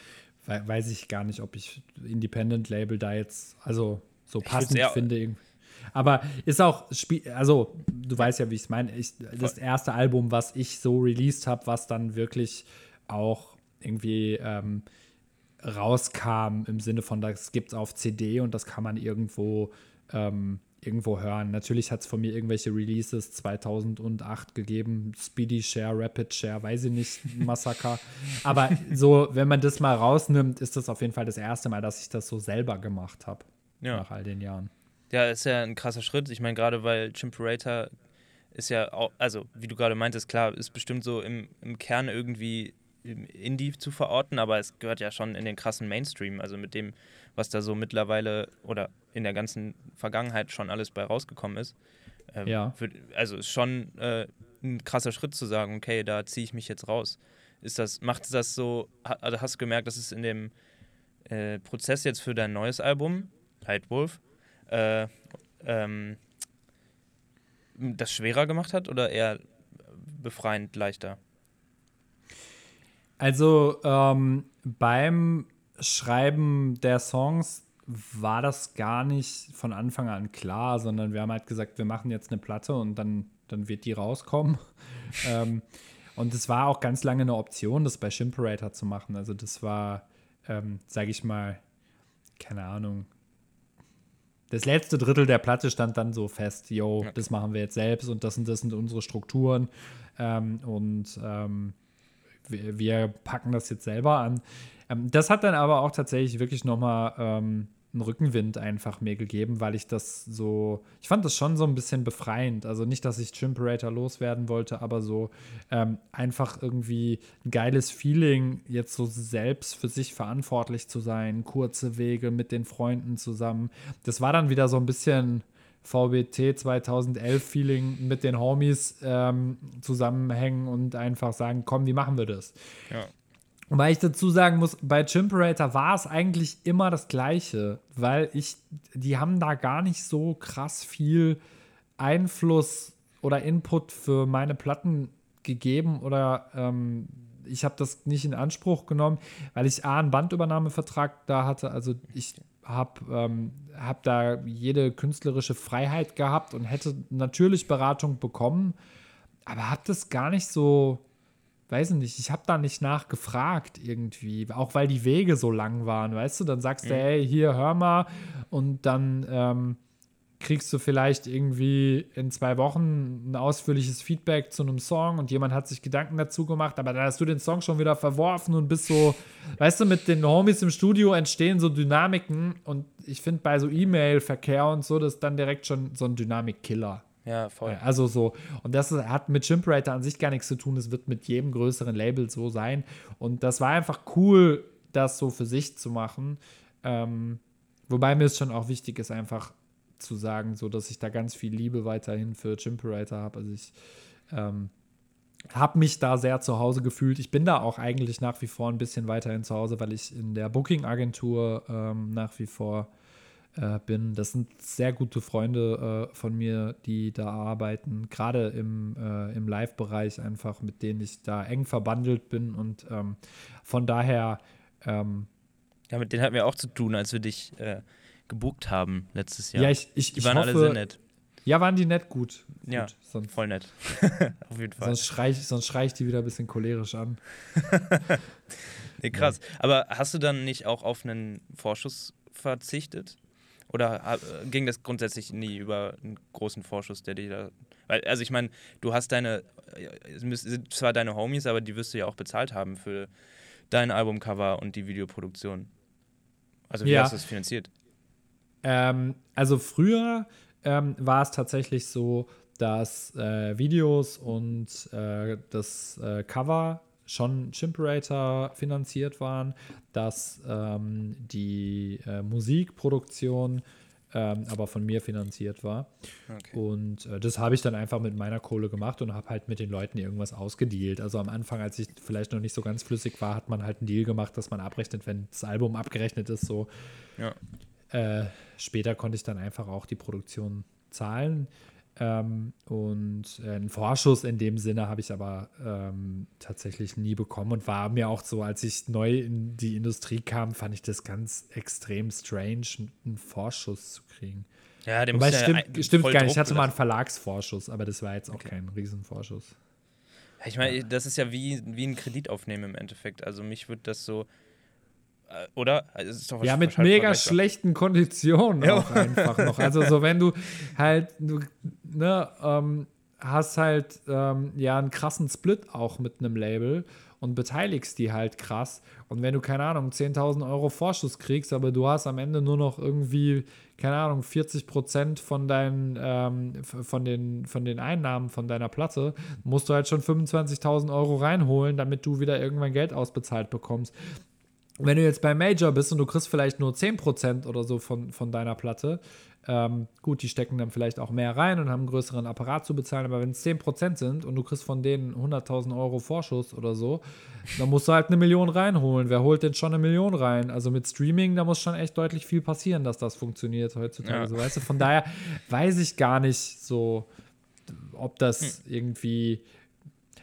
weiß ich gar nicht, ob ich Independent Label da jetzt, also so passend finde. Aber ist auch, also du weißt ja, wie ich es meine. das erste Album, was ich so released habe, was dann wirklich auch irgendwie ähm, rauskam im Sinne von, das gibt es auf CD und das kann man irgendwo ähm, irgendwo hören. Natürlich hat es von mir irgendwelche Releases 2008 gegeben, Speedy Share, Rapid Share, weiß ich nicht, Massaker. <laughs> Aber so, wenn man das mal rausnimmt, ist das auf jeden Fall das erste Mal, dass ich das so selber gemacht habe. Ja. Nach all den Jahren. Ja, ist ja ein krasser Schritt. Ich meine, gerade weil Chimperator ist ja auch, also wie du gerade meintest, klar, ist bestimmt so im, im Kern irgendwie Indie zu verorten, aber es gehört ja schon in den krassen Mainstream, also mit dem, was da so mittlerweile oder in der ganzen Vergangenheit schon alles bei rausgekommen ist. Ähm, ja. Für, also ist schon äh, ein krasser Schritt zu sagen, okay, da ziehe ich mich jetzt raus. Ist das, macht das so, also hast du gemerkt, dass es in dem äh, Prozess jetzt für dein neues Album, Wolf, äh, ähm, das schwerer gemacht hat oder eher befreiend leichter? Also ähm, beim Schreiben der Songs war das gar nicht von Anfang an klar, sondern wir haben halt gesagt, wir machen jetzt eine Platte und dann, dann wird die rauskommen. <laughs> ähm, und es war auch ganz lange eine Option, das bei Shimperator zu machen. Also das war, ähm, sage ich mal, keine Ahnung. Das letzte Drittel der Platte stand dann so fest, yo, ja. das machen wir jetzt selbst und das und das sind unsere Strukturen. Ähm, und ähm, wir, wir, packen das jetzt selber an. Ähm, das hat dann aber auch tatsächlich wirklich nochmal ähm, einen Rückenwind einfach mir gegeben, weil ich das so, ich fand das schon so ein bisschen befreiend. Also nicht, dass ich Chimperator loswerden wollte, aber so ähm, einfach irgendwie ein geiles Feeling, jetzt so selbst für sich verantwortlich zu sein, kurze Wege mit den Freunden zusammen. Das war dann wieder so ein bisschen VBT 2011 Feeling mit den Homies ähm, zusammenhängen und einfach sagen, komm, wie machen wir das? Ja. Weil ich dazu sagen muss, bei Chimperator war es eigentlich immer das Gleiche, weil ich, die haben da gar nicht so krass viel Einfluss oder Input für meine Platten gegeben oder ähm, ich habe das nicht in Anspruch genommen, weil ich A, einen Bandübernahmevertrag da hatte. Also ich habe ähm, hab da jede künstlerische Freiheit gehabt und hätte natürlich Beratung bekommen, aber habe das gar nicht so weiß nicht, ich habe da nicht nachgefragt irgendwie, auch weil die Wege so lang waren, weißt du, dann sagst mhm. du, hey, hier, hör mal und dann ähm, kriegst du vielleicht irgendwie in zwei Wochen ein ausführliches Feedback zu einem Song und jemand hat sich Gedanken dazu gemacht, aber dann hast du den Song schon wieder verworfen und bist so, weißt du, mit den Homies im Studio entstehen so Dynamiken und ich finde bei so E-Mail-Verkehr und so, das ist dann direkt schon so ein Dynamik-Killer. Ja, voll. Also so, und das hat mit Chimperator an sich gar nichts zu tun. Es wird mit jedem größeren Label so sein. Und das war einfach cool, das so für sich zu machen. Ähm, wobei mir es schon auch wichtig ist, einfach zu sagen, so dass ich da ganz viel Liebe weiterhin für Chimperator habe. Also ich ähm, habe mich da sehr zu Hause gefühlt. Ich bin da auch eigentlich nach wie vor ein bisschen weiterhin zu Hause, weil ich in der Booking-Agentur ähm, nach wie vor äh, bin. Das sind sehr gute Freunde äh, von mir, die da arbeiten, gerade im, äh, im Live-Bereich einfach, mit denen ich da eng verbandelt bin und ähm, von daher. Ähm, ja, mit denen hatten wir auch zu tun, als wir dich äh, gebucht haben letztes Jahr. Ja, ich, ich, die ich waren hoffe, alle sehr nett. Ja, waren die nett gut. Ja, gut. Sonst, voll nett. <laughs> Auf jeden Fall. Sonst schreie ich, sonst schrei ich die wieder ein bisschen cholerisch an. <laughs> nee, krass. Aber hast du dann nicht auch auf einen Vorschuss verzichtet? Oder äh, ging das grundsätzlich nie über einen großen Vorschuss, der dir da. Weil, also ich meine, du hast deine, es sind zwar deine Homies, aber die wirst du ja auch bezahlt haben für dein Albumcover und die Videoproduktion. Also wie Ja. hast du das finanziert? Ähm, also früher ähm, war es tatsächlich so, dass äh, Videos und äh, das äh, Cover schon Chimperator finanziert waren, dass ähm, die äh, Musikproduktion ähm, aber von mir finanziert war. Okay. Und äh, das habe ich dann einfach mit meiner Kohle gemacht und habe halt mit den Leuten irgendwas ausgedealt. Also am Anfang, als ich vielleicht noch nicht so ganz flüssig war, hat man halt einen Deal gemacht, dass man abrechnet, wenn das Album abgerechnet ist. So Ja. äh, später konnte ich dann einfach auch die Produktion zahlen. Ähm, und äh, einen Vorschuss in dem Sinne habe ich aber ähm, tatsächlich nie bekommen und war mir auch so, als ich neu in die Industrie kam, fand ich das ganz extrem strange, einen Vorschuss zu kriegen. Ja, der Wobei, es ja stimmt, stimmt gar nicht. Ich hatte mal einen. Verlagsvorschuss, aber das war jetzt auch Okay. kein Riesenvorschuss. Ich meine, das ist ja wie, wie ein Kredit aufnehmen im Endeffekt. Also mich wird das so. Äh, Oder? Also Ja, mit mega schlechten Konditionen Ja. auch einfach noch. Also so, wenn du halt, du, ne, ähm, hast halt ähm, ja einen krassen Split auch mit einem Label und beteiligst die halt krass. Und wenn du, keine Ahnung, 10.000 Euro Vorschuss kriegst, aber du hast am Ende nur noch irgendwie, keine Ahnung, 40 Prozent von deinen, ähm, von den, von den Einnahmen von deiner Platte, musst du halt schon 25.000 Euro reinholen, damit du wieder irgendwann Geld ausbezahlt bekommst. Wenn du jetzt bei Major bist und du kriegst vielleicht nur 10% oder so von, von deiner Platte, ähm, gut, die stecken dann vielleicht auch mehr rein und haben einen größeren Apparat zu bezahlen, aber wenn es 10% sind und du kriegst von denen 100.000 Euro Vorschuss oder so, dann musst du halt eine Million reinholen. Wer holt denn schon eine Million rein? Also mit Streaming, da muss schon echt deutlich viel passieren, dass das funktioniert heutzutage. Ja. So, weißt du, von daher weiß ich gar nicht so, ob das irgendwie.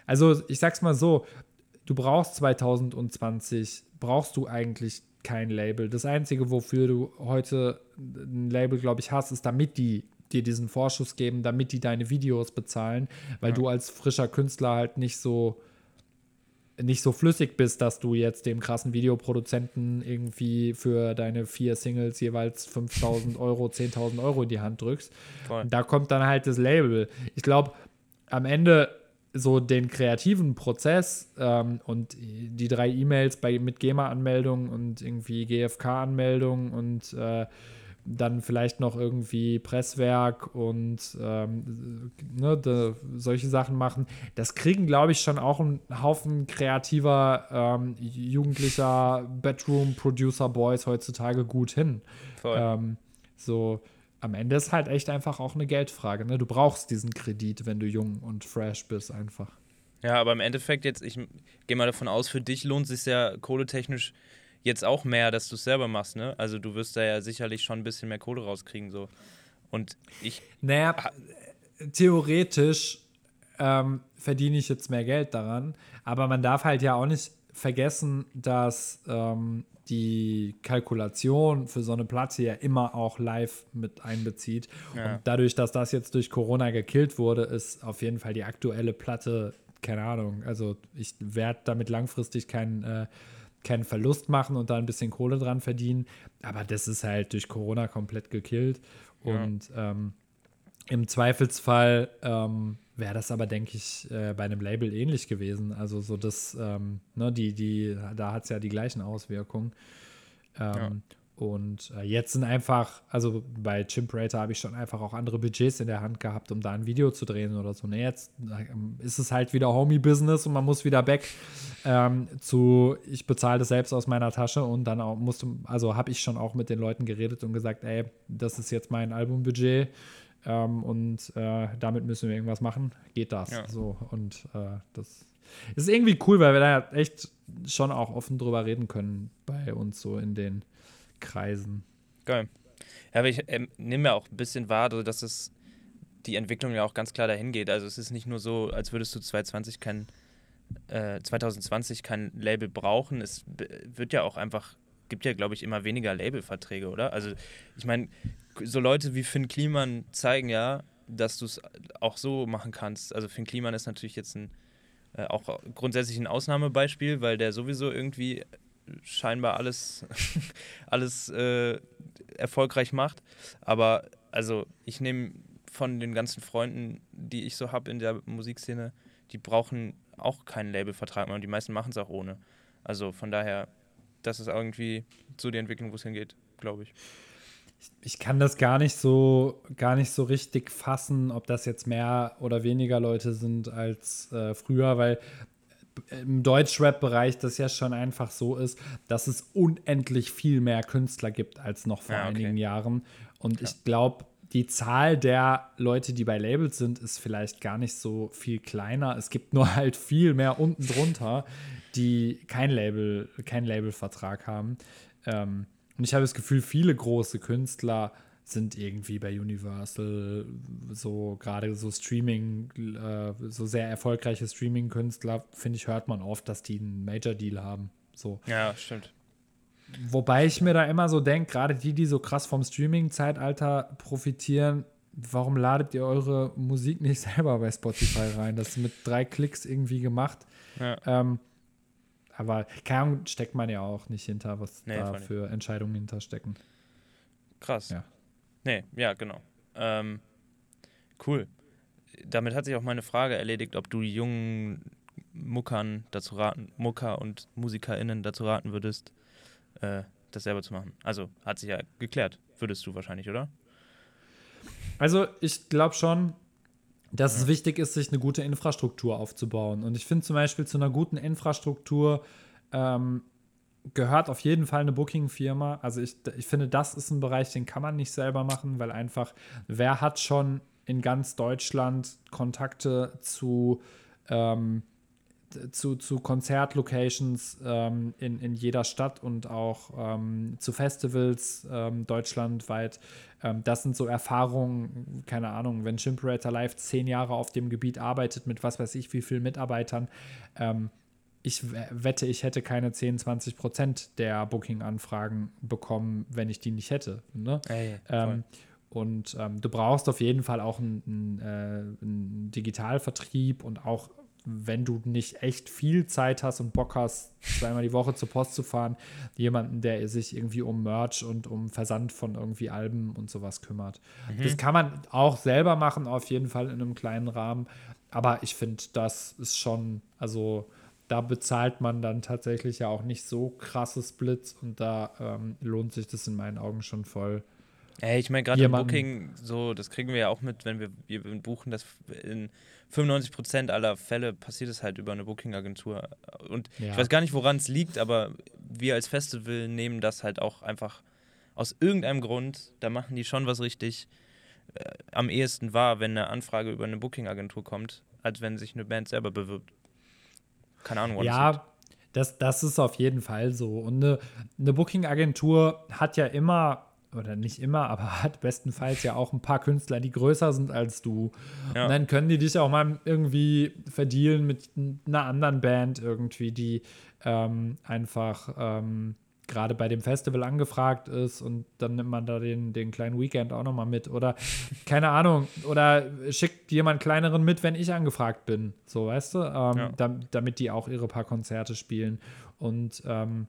Also, ich sag's mal so, du brauchst 2020, brauchst du eigentlich kein Label. Das Einzige, wofür du heute ein Label, glaube ich, hast, ist, damit die dir diesen Vorschuss geben, damit die deine Videos bezahlen, weil du als frischer Künstler halt nicht so nicht so flüssig bist, dass du jetzt dem krassen Videoproduzenten irgendwie für deine vier Singles jeweils 5000 Euro, 10.000 Euro in die Hand drückst. Da kommt dann halt das Label. Ich glaube, am Ende so den kreativen Prozess ähm, und die drei E-Mails bei mit GEMA-Anmeldung und irgendwie GFK-Anmeldung und äh, dann vielleicht noch irgendwie Presswerk und ähm, ne, de, solche Sachen machen. Das kriegen, glaube ich, schon auch ein Haufen kreativer, ähm, jugendlicher Bedroom-Producer-Boys heutzutage gut hin. Voll. Ähm, so, am Ende ist halt echt einfach auch eine Geldfrage. Ne? Du brauchst diesen Kredit, wenn du jung und fresh bist, einfach. Ja, aber im Endeffekt jetzt, ich gehe mal davon aus, für dich lohnt es sich ja kohletechnisch jetzt auch mehr, dass du es selber machst, ne? Also du wirst da ja sicherlich schon ein bisschen mehr Kohle rauskriegen, so. Und ich, Naja, theoretisch ähm, verdiene ich jetzt mehr Geld daran, aber man darf halt ja auch nicht vergessen, dass ähm, die Kalkulation für so eine Platte ja immer auch live mit einbezieht. Ja. Und dadurch, dass das jetzt durch Corona gekillt wurde, ist auf jeden Fall die aktuelle Platte, keine Ahnung, also ich werde damit langfristig keinen äh, keinen Verlust machen und da ein bisschen Kohle dran verdienen. Aber das ist halt durch Corona komplett gekillt. Ja. Und ähm, im Zweifelsfall ähm, wäre das aber, denke ich, äh, bei einem Label ähnlich gewesen. Also so das, ähm, ne, die, die, da hat es ja die gleichen Auswirkungen. Ähm, Und äh, jetzt sind einfach, also bei Chimperator habe ich schon einfach auch andere Budgets in der Hand gehabt, um da ein Video zu drehen oder so. Ne, jetzt ähm, ist es halt wieder Homie-Business und man muss wieder back ähm, zu, ich bezahle das selbst aus meiner Tasche und dann auch musste, also habe ich schon auch mit den Leuten geredet und gesagt, ey, das ist jetzt mein Albumbudget ähm, und äh, damit müssen wir irgendwas machen. Geht das? Ja. So und äh, das ist irgendwie cool, weil wir da echt schon auch offen drüber reden können bei uns so in den Kreisen. Geil. Ja, aber ich äh, nehme ja auch ein bisschen wahr, dass es die Entwicklung ja auch ganz klar dahin geht. Also es ist nicht nur so, als würdest du 2020 kein, äh, 2020 kein Label brauchen. Es wird ja auch einfach, gibt ja, glaube ich, immer weniger Labelverträge, oder? Also ich meine, so Leute wie Finn Kliman zeigen ja, dass du es auch so machen kannst. Also Finn Kliman ist natürlich jetzt ein äh, auch grundsätzlich ein Ausnahmebeispiel, weil der sowieso irgendwie scheinbar alles, <laughs> alles äh, erfolgreich macht. Aber also ich nehme von den ganzen Freunden, die ich so habe in der Musikszene, die brauchen auch keinen Labelvertrag mehr und die meisten machen es auch ohne. Also von daher, das ist irgendwie so die Entwicklung, wo es hingeht, glaube ich. ich. kann das gar nicht so gar nicht so richtig fassen, ob das jetzt mehr oder weniger Leute sind als äh, früher, weil im Deutschrap-Bereich das ja schon einfach so ist, dass es unendlich viel mehr Künstler gibt als noch vor ja, okay. einigen Jahren. Und ja. ich glaube, die Zahl der Leute, die bei Labels sind, ist vielleicht gar nicht so viel kleiner. Es gibt nur <laughs> halt viel mehr unten drunter, die kein Label, keinen Labelvertrag haben. Ähm, und ich habe das Gefühl, viele große Künstler sind irgendwie bei Universal so gerade so Streaming, äh, so sehr erfolgreiche Streaming-Künstler, finde ich, hört man oft, dass die einen Major-Deal haben. So. Ja, stimmt. Wobei ich mir da immer so denke, gerade die, die so krass vom Streaming-Zeitalter profitieren, warum ladet ihr eure Musik nicht <laughs> selber bei Spotify rein? Das ist mit drei Klicks irgendwie gemacht. Ja. Ähm, aber keine Ahnung, steckt man ja auch nicht hinter, was nee, da für Entscheidungen hinterstecken. Krass. Ja. Nee, ja, genau. Ähm, cool. Damit hat sich auch meine Frage erledigt, ob du jungen Muckern dazu raten, Mucker und MusikerInnen dazu raten würdest, äh, das selber zu machen. Also hat sich ja geklärt, würdest du wahrscheinlich, oder? Also ich glaube schon, dass ja. es wichtig ist, sich eine gute Infrastruktur aufzubauen. Und ich finde zum Beispiel zu einer guten Infrastruktur ähm, gehört auf jeden Fall eine Booking-Firma. Also ich, ich finde, das ist ein Bereich, den kann man nicht selber machen, weil einfach, wer hat schon in ganz Deutschland Kontakte zu, ähm, zu, zu Konzertlocations ähm, in, in jeder Stadt und auch ähm, zu Festivals ähm, deutschlandweit. Ähm, das sind so Erfahrungen, keine Ahnung, wenn Chimperator Live zehn Jahre auf dem Gebiet arbeitet mit was weiß ich wie vielen Mitarbeitern, ähm, ich wette, ich hätte keine 10, 20 Prozent der Booking-Anfragen bekommen, wenn ich die nicht hätte. Ne? Ey, ähm, und du brauchst auf jeden Fall auch einen, äh, einen, Digitalvertrieb und auch wenn du nicht echt viel Zeit hast und Bock hast, zweimal die Woche zur Post zu fahren, jemanden, der sich irgendwie um Merch und um Versand von irgendwie Alben und sowas kümmert. Mhm. Das kann man auch selber machen, auf jeden Fall in einem kleinen Rahmen. Aber ich finde, das ist schon, also da bezahlt man dann tatsächlich ja auch nicht so krasse Splits und da ähm, lohnt sich das in meinen Augen schon voll. Ey, ich meine, gerade im Booking, so, das kriegen wir ja auch mit, wenn wir, wir buchen, das in 95% aller Fälle passiert es halt über eine Booking-Agentur. Und ja. ich weiß gar nicht, woran es liegt, aber wir als Festival nehmen das halt auch einfach aus irgendeinem Grund, da machen die schon was richtig äh, am ehesten wahr, wenn eine Anfrage über eine Booking-Agentur kommt, als wenn sich eine Band selber bewirbt. Keine Ahnung, was Ja, das, das ist auf jeden Fall so. Und eine, eine Booking-Agentur hat ja immer, oder nicht immer, aber <laughs> hat bestenfalls ja auch ein paar Künstler, die größer sind als du. Ja. Und dann können die dich auch mal irgendwie verdealen mit einer anderen Band irgendwie, die ähm, einfach ähm, gerade bei dem Festival angefragt ist und dann nimmt man da den, den kleinen Weekend auch nochmal mit. Oder <laughs> keine Ahnung, oder schickt jemand kleineren mit, wenn ich angefragt bin. So, weißt du? Ähm, ja. damit, damit die auch ihre paar Konzerte spielen. Und ähm,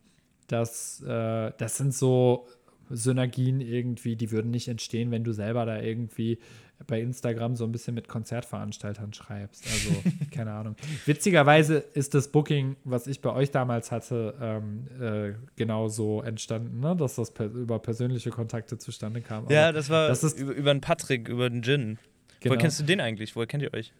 das, äh, das sind so Synergien irgendwie, die würden nicht entstehen, wenn du selber da irgendwie bei Instagram so ein bisschen mit Konzertveranstaltern schreibst. Also, <laughs> keine Ahnung. Witzigerweise ist das Booking, was ich bei euch damals hatte, ähm, äh, genauso entstanden, ne? dass das per über persönliche Kontakte zustande kam. Aber ja, das war das ist, über, über den Patrick, über den Gin. Genau. Woher kennst du den eigentlich? Woher kennt ihr euch?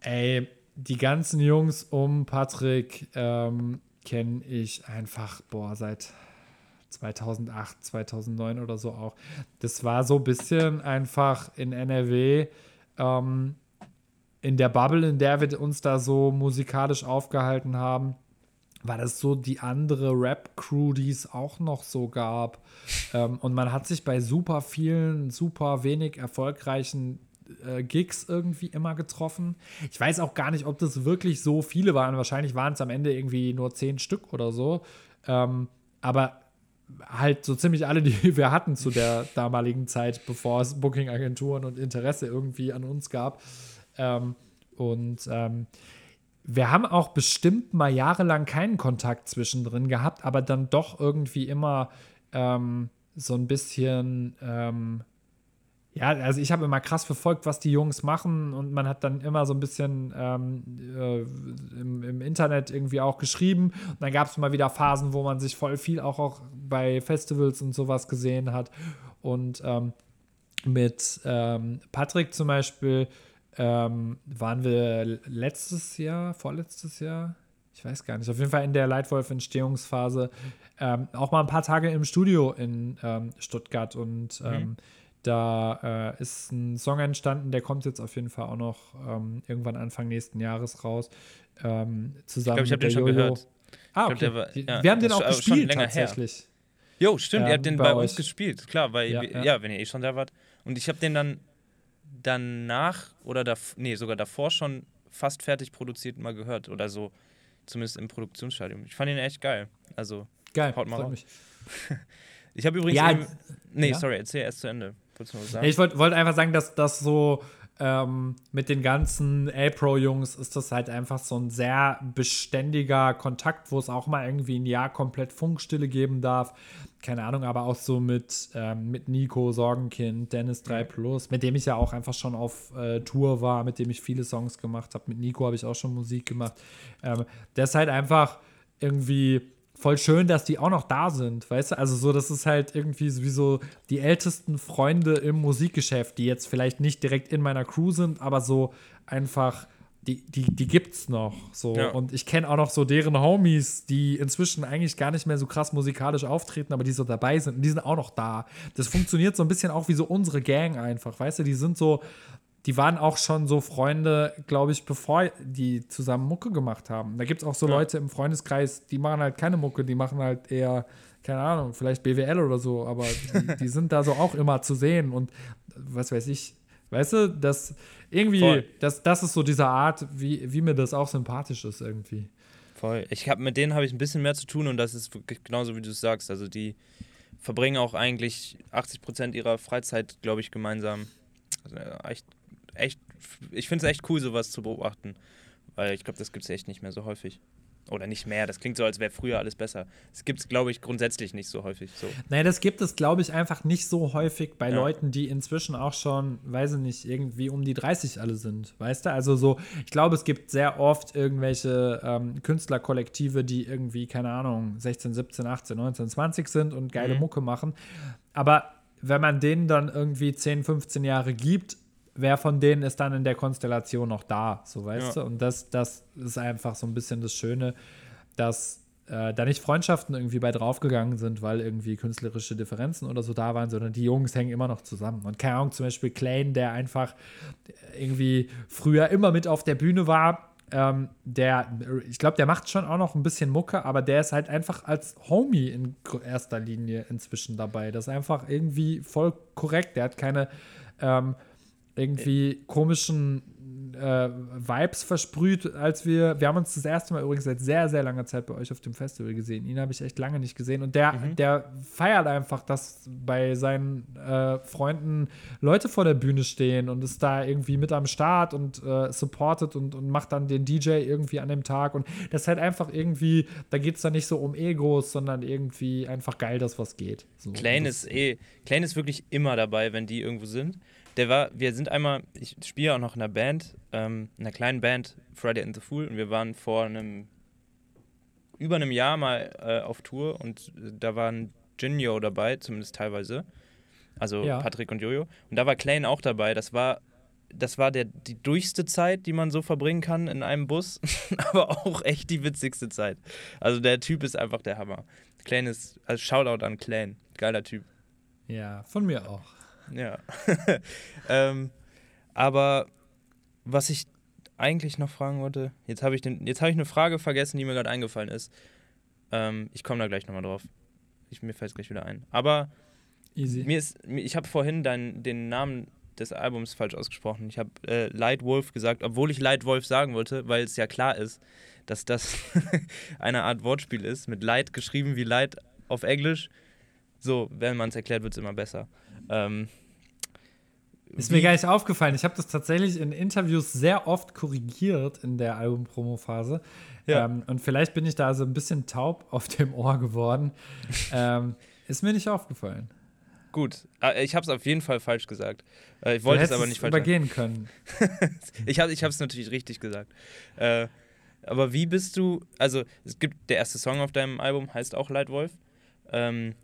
Ey, die ganzen Jungs um Patrick ähm, kenne ich einfach, boah, seit 2008, 2009 oder so auch. Das war so ein bisschen einfach in NRW, ähm, in der Bubble, in der wir uns da so musikalisch aufgehalten haben, war das so die andere Rap-Crew, die es auch noch so gab. Ähm, und man hat sich bei super vielen, super wenig erfolgreichen äh, Gigs irgendwie immer getroffen. Ich weiß auch gar nicht, ob das wirklich so viele waren. Wahrscheinlich waren es am Ende irgendwie nur zehn Stück oder so. Ähm, aber halt so ziemlich alle, die <laughs> wir hatten zu der damaligen Zeit, bevor es Booking-Agenturen und Interesse irgendwie an uns gab. Ähm, und ähm, wir haben auch bestimmt mal jahrelang keinen Kontakt zwischendrin gehabt, aber dann doch irgendwie immer ähm, so ein bisschen ähm, ja, also ich habe immer krass verfolgt, was die Jungs machen und man hat dann immer so ein bisschen ähm, äh, im, im, Internet irgendwie auch geschrieben. Und dann gab es mal wieder Phasen, wo man sich voll viel auch, auch bei Festivals und sowas gesehen hat. Und ähm, mit ähm, Patrick zum Beispiel ähm, waren wir letztes Jahr, vorletztes Jahr, ich weiß gar nicht, auf jeden Fall in der Leitwolf-Entstehungsphase ähm, auch mal ein paar Tage im Studio in ähm, Stuttgart und mhm da äh, ist ein Song entstanden, der kommt jetzt auf jeden Fall auch noch ähm, irgendwann Anfang nächsten Jahres raus. Ähm, zusammen ich glaube, ich habe den schon gehört. Ah, okay. Glaub, war, ja, wir haben den auch gespielt tatsächlich. Her. Jo, stimmt, ähm, ihr habt den bei, bei uns gespielt, klar, weil, ja, wir, ja. wenn ihr eh schon da wart. Und ich habe den dann danach oder da, nee, sogar davor schon fast fertig produziert mal gehört oder so, zumindest im Produktionsstadium. Ich fand ihn echt geil. Also, geil, haut mal raus. <laughs> ich habe übrigens. Ja, eben, nee, sorry, erzähl erst zu Ende. Ich wollte wollt einfach sagen, dass das so ähm, mit den ganzen A-Pro-Jungs ist das halt einfach so ein sehr beständiger Kontakt, wo es auch mal irgendwie ein Jahr komplett Funkstille geben darf. Keine Ahnung, aber auch so mit, ähm, mit Nico, Sorgenkind, Dennis 3 Plus, mit dem ich ja auch einfach schon auf äh, Tour war, mit dem ich viele Songs gemacht habe. Mit Nico habe ich auch schon Musik gemacht. Ähm, der ist halt einfach irgendwie voll schön, dass die auch noch da sind, weißt du? Also so, das ist halt irgendwie sowieso die ältesten Freunde im Musikgeschäft, die jetzt vielleicht nicht direkt in meiner Crew sind, aber so einfach, die, die, die gibt's noch. So. Ja. Und ich kenne auch noch so deren Homies, die inzwischen eigentlich gar nicht mehr so krass musikalisch auftreten, aber die so dabei sind. Und die sind auch noch da. Das funktioniert so ein bisschen auch wie so unsere Gang einfach, weißt du? Die sind so, die waren auch schon so Freunde, glaube ich, bevor die zusammen Mucke gemacht haben. Da gibt es auch so ja. Leute im Freundeskreis, die machen halt keine Mucke, die machen halt eher, keine Ahnung, vielleicht BWL oder so, aber die, <laughs> die sind da so auch immer zu sehen und was weiß ich. Weißt du, das irgendwie, das, das ist so diese Art, wie, wie mir das auch sympathisch ist irgendwie. Voll. Ich habe mit denen habe ich ein bisschen mehr zu tun und das ist genauso wie du es sagst. Also die verbringen auch eigentlich 80 Prozent ihrer Freizeit, glaube ich, gemeinsam. Also echt echt, ich finde es echt cool, sowas zu beobachten. Weil ich glaube, das gibt es echt nicht mehr so häufig. Oder nicht mehr. Das klingt so, als wäre früher alles besser. Das gibt es, glaube ich, grundsätzlich nicht so häufig. So. Naja, das gibt es, glaube ich, einfach nicht so häufig bei ja. Leuten, die inzwischen auch schon, weiß ich nicht, irgendwie um die 30 alle sind. Weißt du? Also so, ich glaube, es gibt sehr oft irgendwelche ähm, Künstlerkollektive, die irgendwie, keine Ahnung, 16, 17, 18, 19, 20 sind und geile mhm. Mucke machen. Aber wenn man denen dann irgendwie 10, 15 Jahre gibt, wer von denen ist dann in der Konstellation noch da, so weißt ja. du? Und das, das ist einfach so ein bisschen das Schöne, dass äh, da nicht Freundschaften irgendwie bei draufgegangen sind, weil irgendwie künstlerische Differenzen oder so da waren, sondern die Jungs hängen immer noch zusammen. Und keine Ahnung, zum Beispiel Klein, der einfach irgendwie früher immer mit auf der Bühne war, ähm, der, ich glaube, der macht schon auch noch ein bisschen Mucke, aber der ist halt einfach als Homie in erster Linie inzwischen dabei. Das ist einfach irgendwie voll korrekt. Der hat keine ähm, irgendwie komischen äh, Vibes versprüht, als wir, wir haben uns das erste Mal übrigens seit sehr, sehr langer Zeit bei euch auf dem Festival gesehen. Ihn habe ich echt lange nicht gesehen und der, mhm. der feiert einfach, dass bei seinen äh, Freunden Leute vor der Bühne stehen und ist da irgendwie mit am Start und äh, supportet und, und macht dann den DJ irgendwie an dem Tag und das ist halt einfach irgendwie, da geht es dann nicht so um Egos, sondern irgendwie einfach geil, dass was geht. So, Klein ist eh, Klein ist wirklich immer dabei, wenn die irgendwo sind der war, wir sind einmal, ich spiele auch noch in einer Band, ähm, in einer kleinen Band, Friday in the Fool, und wir waren vor einem, über einem Jahr mal äh, auf Tour und da waren Jinjo dabei, zumindest teilweise. Also ja. Patrick und Jojo. Und da war Klein auch dabei. Das war das war der, die durchste Zeit, die man so verbringen kann in einem Bus, <laughs> aber auch echt die witzigste Zeit. Also der Typ ist einfach der Hammer. Clan ist, also Shoutout an Clan, geiler Typ. Ja, von mir auch. Ja. <laughs> ähm, aber was ich eigentlich noch fragen wollte, jetzt habe ich, hab ich eine Frage vergessen, die mir gerade eingefallen ist. Ähm, ich komme da gleich nochmal drauf. Ich, mir fällt es gleich wieder ein. Aber Easy. mir ist, ich habe vorhin dein, den Namen des Albums falsch ausgesprochen. Ich habe äh, Light Wolf gesagt, obwohl ich Light Wolf sagen wollte, weil es ja klar ist, dass das <laughs> eine Art Wortspiel ist, mit Light geschrieben wie Light auf Englisch. So, wenn man es erklärt, wird es immer besser. Ähm, ist mir gar nicht aufgefallen. Ich habe das tatsächlich in Interviews sehr oft korrigiert in der Album-Promo-Phase. Ja. Ähm, und vielleicht bin ich da so ein bisschen taub auf dem Ohr geworden. <laughs> ähm, ist mir nicht aufgefallen. Gut, äh, ich habe es auf jeden Fall falsch gesagt. Äh, ich wollte es aber nicht falsch übergehen können. <laughs> ich habe es natürlich richtig gesagt. Äh, aber wie bist du, also es gibt, der erste Song auf deinem Album heißt auch Leitwolf. Ähm,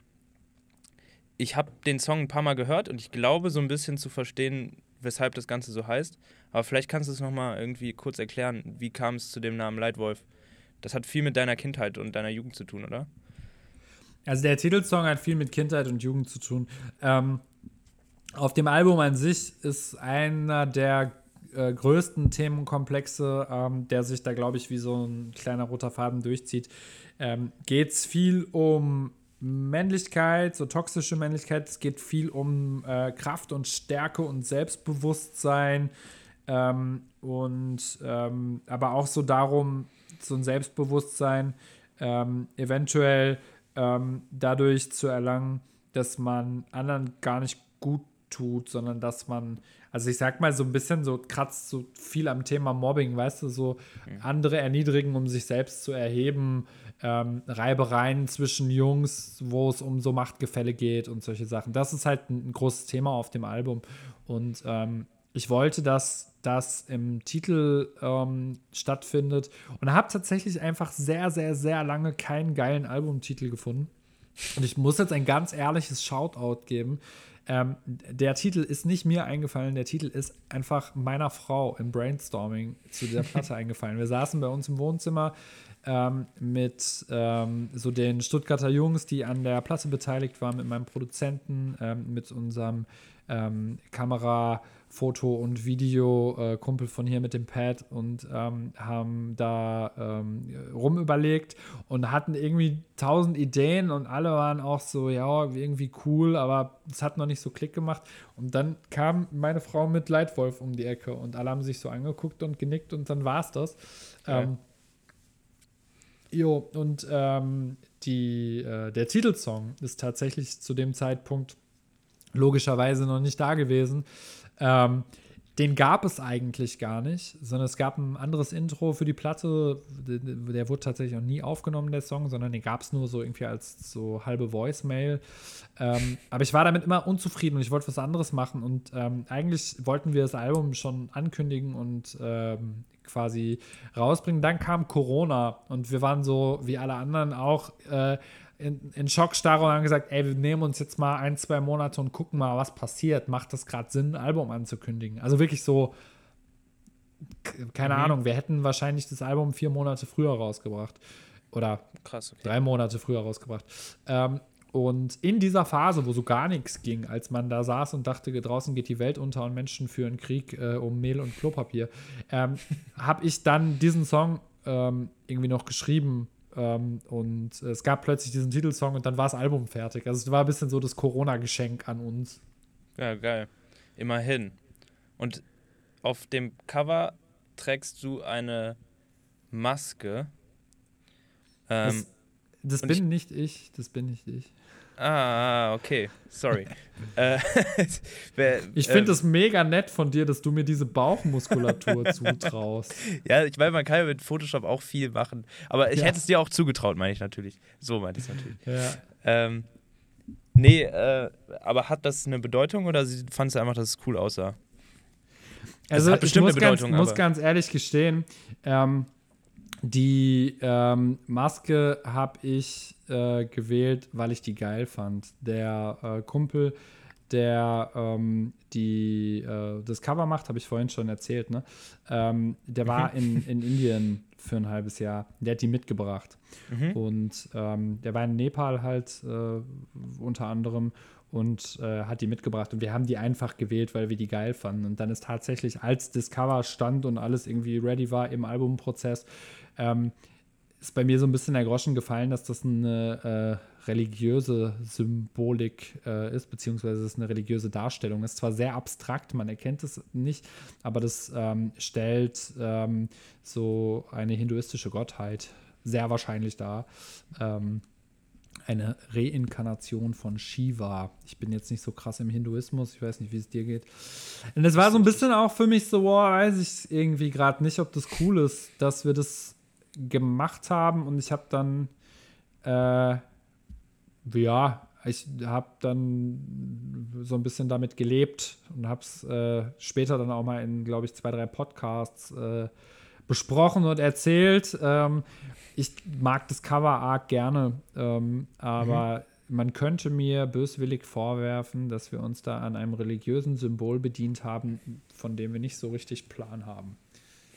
ich habe den Song ein paar Mal gehört und ich glaube so ein bisschen zu verstehen, weshalb das Ganze so heißt. Aber vielleicht kannst du es nochmal irgendwie kurz erklären, wie kam es zu dem Namen Leitwolf? Das hat viel mit deiner Kindheit und deiner Jugend zu tun, oder? Also der Titelsong hat viel mit Kindheit und Jugend zu tun. Ähm, auf dem Album an sich ist einer der äh, größten Themenkomplexe, ähm, der sich da, glaube ich, wie so ein kleiner roter Faden durchzieht, ähm, geht es viel um Männlichkeit, so toxische Männlichkeit. Es geht viel um äh, Kraft und Stärke und Selbstbewusstsein. Ähm, und ähm, aber auch so darum, so ein Selbstbewusstsein ähm, eventuell ähm, dadurch zu erlangen, dass man anderen gar nicht gut tut, sondern dass man, also ich sag mal so ein bisschen so kratzt so viel am Thema Mobbing, weißt du, so mhm. andere erniedrigen, um sich selbst zu erheben, ähm, Reibereien zwischen Jungs, wo es um so Machtgefälle geht und solche Sachen. Das ist halt ein, ein großes Thema auf dem Album und ähm, ich wollte, dass das im Titel ähm, stattfindet und habe tatsächlich einfach sehr, sehr, sehr lange keinen geilen Albumtitel gefunden. Und ich muss jetzt ein ganz ehrliches Shoutout geben. Ähm, der Titel ist nicht mir eingefallen, der Titel ist einfach meiner Frau im Brainstorming zu der <laughs> Platte eingefallen. Wir saßen bei uns im Wohnzimmer ähm, mit ähm, so den Stuttgarter Jungs, die an der Platte beteiligt waren, mit meinem Produzenten, ähm, mit unserem ähm, Kamera- Foto- und Video-Kumpel äh, von hier mit dem Pad und ähm, haben da ähm, rumüberlegt und hatten irgendwie tausend Ideen und alle waren auch so, ja, irgendwie cool, aber es hat noch nicht so Klick gemacht. Und dann kam meine Frau mit Leitwolf um die Ecke und alle haben sich so angeguckt und genickt und dann war es das. Ja. Ähm, jo, und ähm, die, äh, der Titelsong ist tatsächlich zu dem Zeitpunkt logischerweise noch nicht da gewesen. Ähm, den gab es eigentlich gar nicht, sondern es gab ein anderes Intro für die Platte. Der wurde tatsächlich auch nie aufgenommen, der Song, sondern den gab es nur so irgendwie als so halbe Voicemail. Ähm, aber ich war damit immer unzufrieden und ich wollte was anderes machen. Und ähm, eigentlich wollten wir das Album schon ankündigen und ähm, quasi rausbringen. Dann kam Corona und wir waren so, wie alle anderen auch, äh, in, in Schockstarre und haben gesagt, ey, wir nehmen uns jetzt mal ein, zwei Monate und gucken mal, was passiert. Macht das gerade Sinn, ein Album anzukündigen? Also wirklich so, keine mhm. Ahnung, wir hätten wahrscheinlich das Album vier Monate früher rausgebracht. Oder Krass, okay. drei Monate früher rausgebracht. Ähm, und in dieser Phase, wo so gar nichts ging, als man da saß und dachte, draußen geht die Welt unter und Menschen führen Krieg äh, um Mehl und Klopapier, ähm, <laughs> habe ich dann diesen Song ähm, irgendwie noch geschrieben ähm, und es gab plötzlich diesen Titelsong und dann war das Album fertig. Also es war ein bisschen so das Corona-Geschenk an uns. Ja, geil. Immerhin. Und auf dem Cover trägst du eine Maske. Ähm, das, das bin ich, nicht ich, das bin nicht ich. Ah, okay. Sorry. <laughs> äh, <laughs> ich finde es ähm, mega nett von dir, dass du mir diese Bauchmuskulatur <laughs> zutraust. Ja, ich meine, man kann ja mit Photoshop auch viel machen. Aber ich ja. hätte es dir auch zugetraut, meine ich natürlich. So meinte ich es natürlich. Ja. Ähm, nee, äh, aber hat das eine Bedeutung oder fandest du einfach, dass es cool aussah? Also, ich muss, ganz, muss ganz ehrlich gestehen, ähm, die ähm, Maske habe ich äh, gewählt, weil ich die geil fand. Der äh, Kumpel, der ähm, die, äh, das Cover macht, habe ich vorhin schon erzählt, ne? Ähm, der war mhm. in, in Indien für ein halbes Jahr. Der hat die mitgebracht. Mhm. Und ähm, der war in Nepal halt äh, unter anderem und äh, hat die mitgebracht. Und wir haben die einfach gewählt, weil wir die geil fanden. Und dann ist tatsächlich, als Discover stand und alles irgendwie ready war im Albumprozess, ähm, ist bei mir so ein bisschen der Groschen gefallen, dass das eine äh, religiöse Symbolik äh, ist, beziehungsweise es eine religiöse Darstellung. ist zwar sehr abstrakt, man erkennt es nicht, aber das ähm, stellt ähm, so eine hinduistische Gottheit sehr wahrscheinlich dar. Ähm, eine Reinkarnation von Shiva. Ich bin jetzt nicht so krass im Hinduismus, ich weiß nicht, wie es dir geht. Und es war so ein bisschen auch für mich so, boah, weiß ich irgendwie gerade nicht, ob das cool ist, dass wir das gemacht haben und ich habe dann, äh, ja, ich habe dann so ein bisschen damit gelebt und habe es äh, später dann auch mal in, glaube ich, zwei, drei Podcasts äh, besprochen und erzählt. Ähm, ich mag das Cover arg gerne, ähm, aber mhm. man könnte mir böswillig vorwerfen, dass wir uns da an einem religiösen Symbol bedient haben, von dem wir nicht so richtig Plan haben.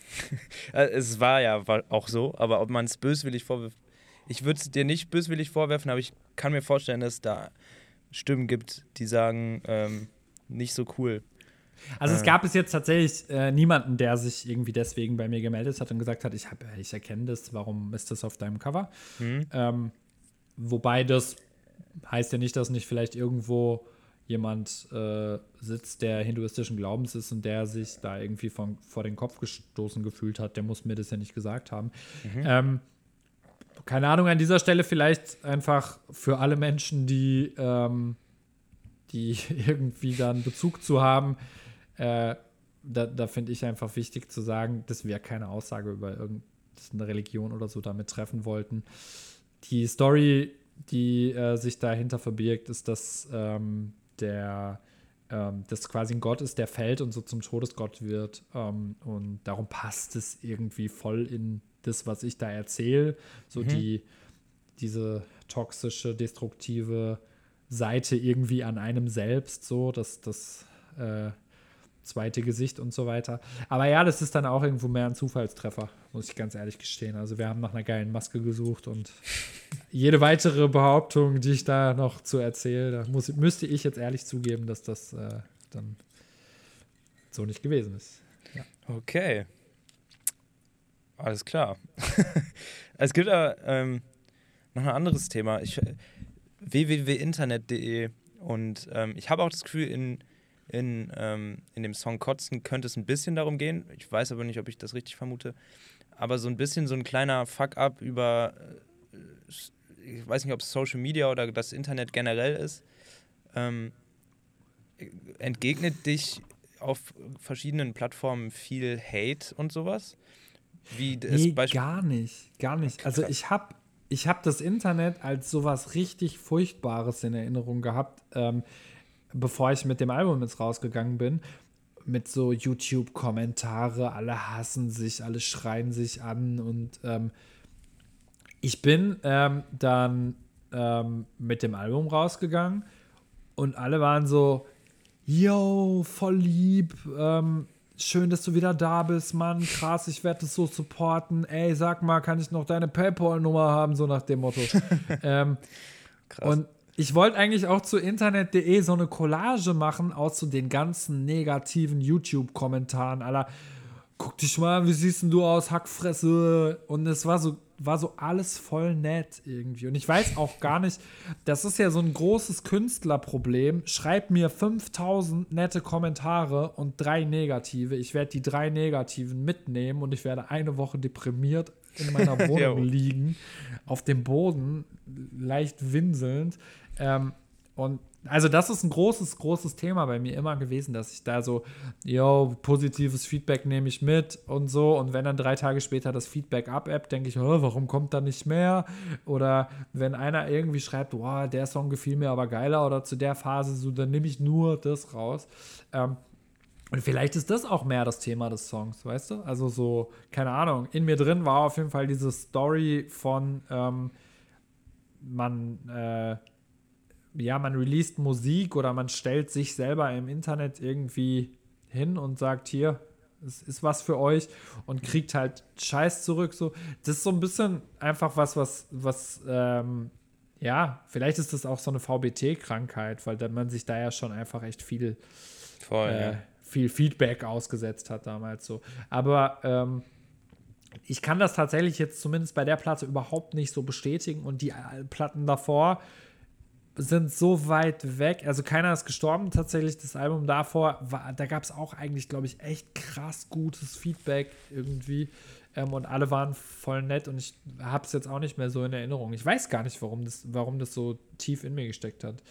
<laughs> Äh, es war ja auch so, aber ob man es böswillig vorwirft, ich würde es dir nicht böswillig vorwerfen, aber ich kann mir vorstellen, dass es da Stimmen gibt, die sagen, ähm, nicht so cool. Also es äh. gab bis jetzt tatsächlich äh, niemanden, der sich irgendwie deswegen bei mir gemeldet hat und gesagt hat, ich, hab, ich erkenne das, warum ist das auf deinem Cover? Mhm. Ähm, wobei das heißt ja nicht, dass nicht vielleicht irgendwo jemand äh, sitzt, der hinduistischen Glaubens ist und der sich da irgendwie von, vor den Kopf gestoßen gefühlt hat, der muss mir das ja nicht gesagt haben. Mhm. Ähm, keine Ahnung, an dieser Stelle vielleicht einfach für alle Menschen, die, ähm, die <laughs> irgendwie dann Bezug zu haben, äh, da, da finde ich einfach wichtig zu sagen, dass wir keine Aussage über irgendeine Religion oder so damit treffen wollten. Die Story, die äh, sich dahinter verbirgt, ist, dass ähm, der ähm, das quasi ein Gott ist, der fällt und so zum Todesgott wird. Ähm, und darum passt es irgendwie voll in das, was ich da erzähle. So mhm. die, diese toxische, destruktive Seite irgendwie an einem selbst, so, dass das äh, zweite Gesicht und so weiter. Aber ja, das ist dann auch irgendwo mehr ein Zufallstreffer, muss ich ganz ehrlich gestehen. Also wir haben nach einer geilen Maske gesucht und <laughs> jede weitere Behauptung, die ich da noch zu erzähle, da muss, müsste ich jetzt ehrlich zugeben, dass das äh, dann so nicht gewesen ist. Ja. Okay. Alles klar. <laughs> es gibt aber ähm, noch ein anderes Thema. Ich, www.internet.de und ähm, ich habe auch das Gefühl, in in, ähm, in dem Song Kotzen könnte es ein bisschen darum gehen. Ich weiß aber nicht, ob ich das richtig vermute. Aber so ein bisschen so ein kleiner Fuck-up über, äh, ich weiß nicht, ob es Social Media oder das Internet generell ist. Ähm, entgegnet dich auf verschiedenen Plattformen viel Hate und sowas? Wie nee, gar nicht, gar nicht. Also ich habe ich hab das Internet als sowas richtig Furchtbares in Erinnerung gehabt. Ähm, bevor ich mit dem Album jetzt rausgegangen bin, mit so YouTube-Kommentare, alle hassen sich, alle schreien sich an und ähm, ich bin ähm, dann ähm, mit dem Album rausgegangen und alle waren so, yo, voll lieb, ähm, schön, dass du wieder da bist, Mann, krass, ich werde das so supporten, ey, sag mal, kann ich noch deine Paypal-Nummer haben, so nach dem Motto. <laughs> Ähm, krass. Und ich wollte eigentlich auch zu internet.de so eine Collage machen aus so den ganzen negativen YouTube-Kommentaren aller. Guck dich mal an, wie siehst denn du aus, Hackfresse? Und es war so, war so alles voll nett irgendwie. Und ich weiß auch gar nicht, das ist ja so ein großes Künstlerproblem. Schreib mir 5000 nette Kommentare und drei negative. Ich werde die drei negativen mitnehmen und ich werde eine Woche deprimiert in meiner <laughs> Wohnung liegen, auf dem Boden, leicht winselnd. Ähm, und also das ist ein großes, großes Thema bei mir immer gewesen, dass ich da so, yo, positives Feedback nehme ich mit und so. Und wenn dann drei Tage später das Feedback ab-App, denke ich, warum kommt da nicht mehr? Oder wenn einer irgendwie schreibt, wow, der Song gefiel mir aber geiler oder zu der Phase so, dann nehme ich nur das raus. Ähm, und vielleicht ist das auch mehr das Thema des Songs, weißt du? Also so, keine Ahnung, in mir drin war auf jeden Fall diese Story von, ähm, man, äh, ja, man released Musik oder man stellt sich selber im Internet irgendwie hin und sagt, hier, es ist was für euch und kriegt halt Scheiß zurück. So, das ist so ein bisschen einfach was, was, was, ähm, ja, vielleicht ist das auch so eine VBT-Krankheit, weil dann man sich da ja schon einfach echt viel, Voll, äh, ja. viel Feedback ausgesetzt hat damals so. Aber ähm, ich kann das tatsächlich jetzt zumindest bei der Platte überhaupt nicht so bestätigen und die äh, Platten davor sind so weit weg. Also keiner ist gestorben tatsächlich. Das Album davor, war, da gab es auch eigentlich, glaube ich, echt krass gutes Feedback irgendwie. Ähm, und alle waren voll nett und ich habe es jetzt auch nicht mehr so in Erinnerung. Ich weiß gar nicht, warum das, warum das so tief in mir gesteckt hat.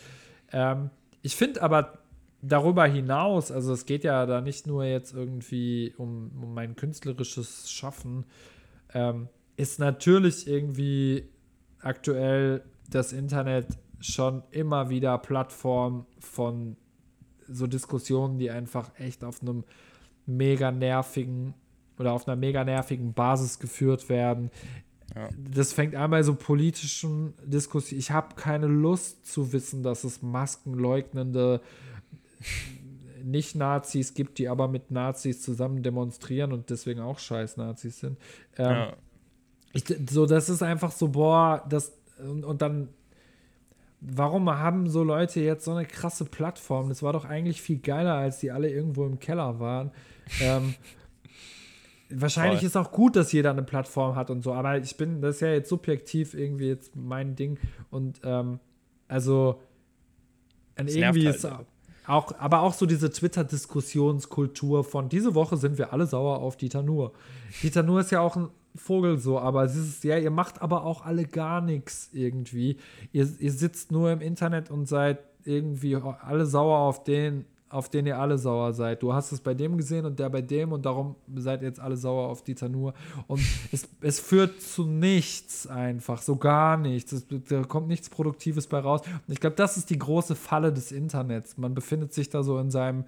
Ähm, ich finde aber darüber hinaus, also es geht ja da nicht nur jetzt irgendwie um, um mein künstlerisches Schaffen, ähm, ist natürlich irgendwie aktuell das Internet schon immer wieder Plattform von so Diskussionen, die einfach echt auf einem mega nervigen oder auf einer mega nervigen Basis geführt werden. Ja. Das fängt bei so politischen Diskussionen. Ich habe keine Lust zu wissen, dass es maskenleugnende Nicht-Nazis gibt, die aber mit Nazis zusammen demonstrieren und deswegen auch scheiß Nazis sind. Ähm, ja. ich, so, das ist einfach so, boah, das und, und dann warum haben so Leute jetzt so eine krasse Plattform? Das war doch eigentlich viel geiler, als die alle irgendwo im Keller waren. ähm, <laughs> wahrscheinlich Voll. ist auch gut, dass jeder eine Plattform hat und so, aber ich bin, das ist ja jetzt subjektiv irgendwie jetzt mein Ding und ähm, also und irgendwie nervt ist halt. auch, aber auch so diese Twitter-Diskussionskultur von diese Woche sind wir alle sauer auf Dieter Nuhr. Dieter Nuhr ist ja auch ein Vogel so, aber es ist, ja, ihr macht aber auch alle gar nichts irgendwie. Ihr, ihr sitzt nur im Internet und seid irgendwie alle sauer auf den, auf den ihr alle sauer seid. Du hast es bei dem gesehen und der bei dem und darum seid ihr jetzt alle sauer auf Dieter Nuhr. Und <laughs> es, es führt zu nichts einfach, so gar nichts. Es, da kommt nichts Produktives bei raus. Und ich glaube, das ist die große Falle des Internets. Man befindet sich da so in seinem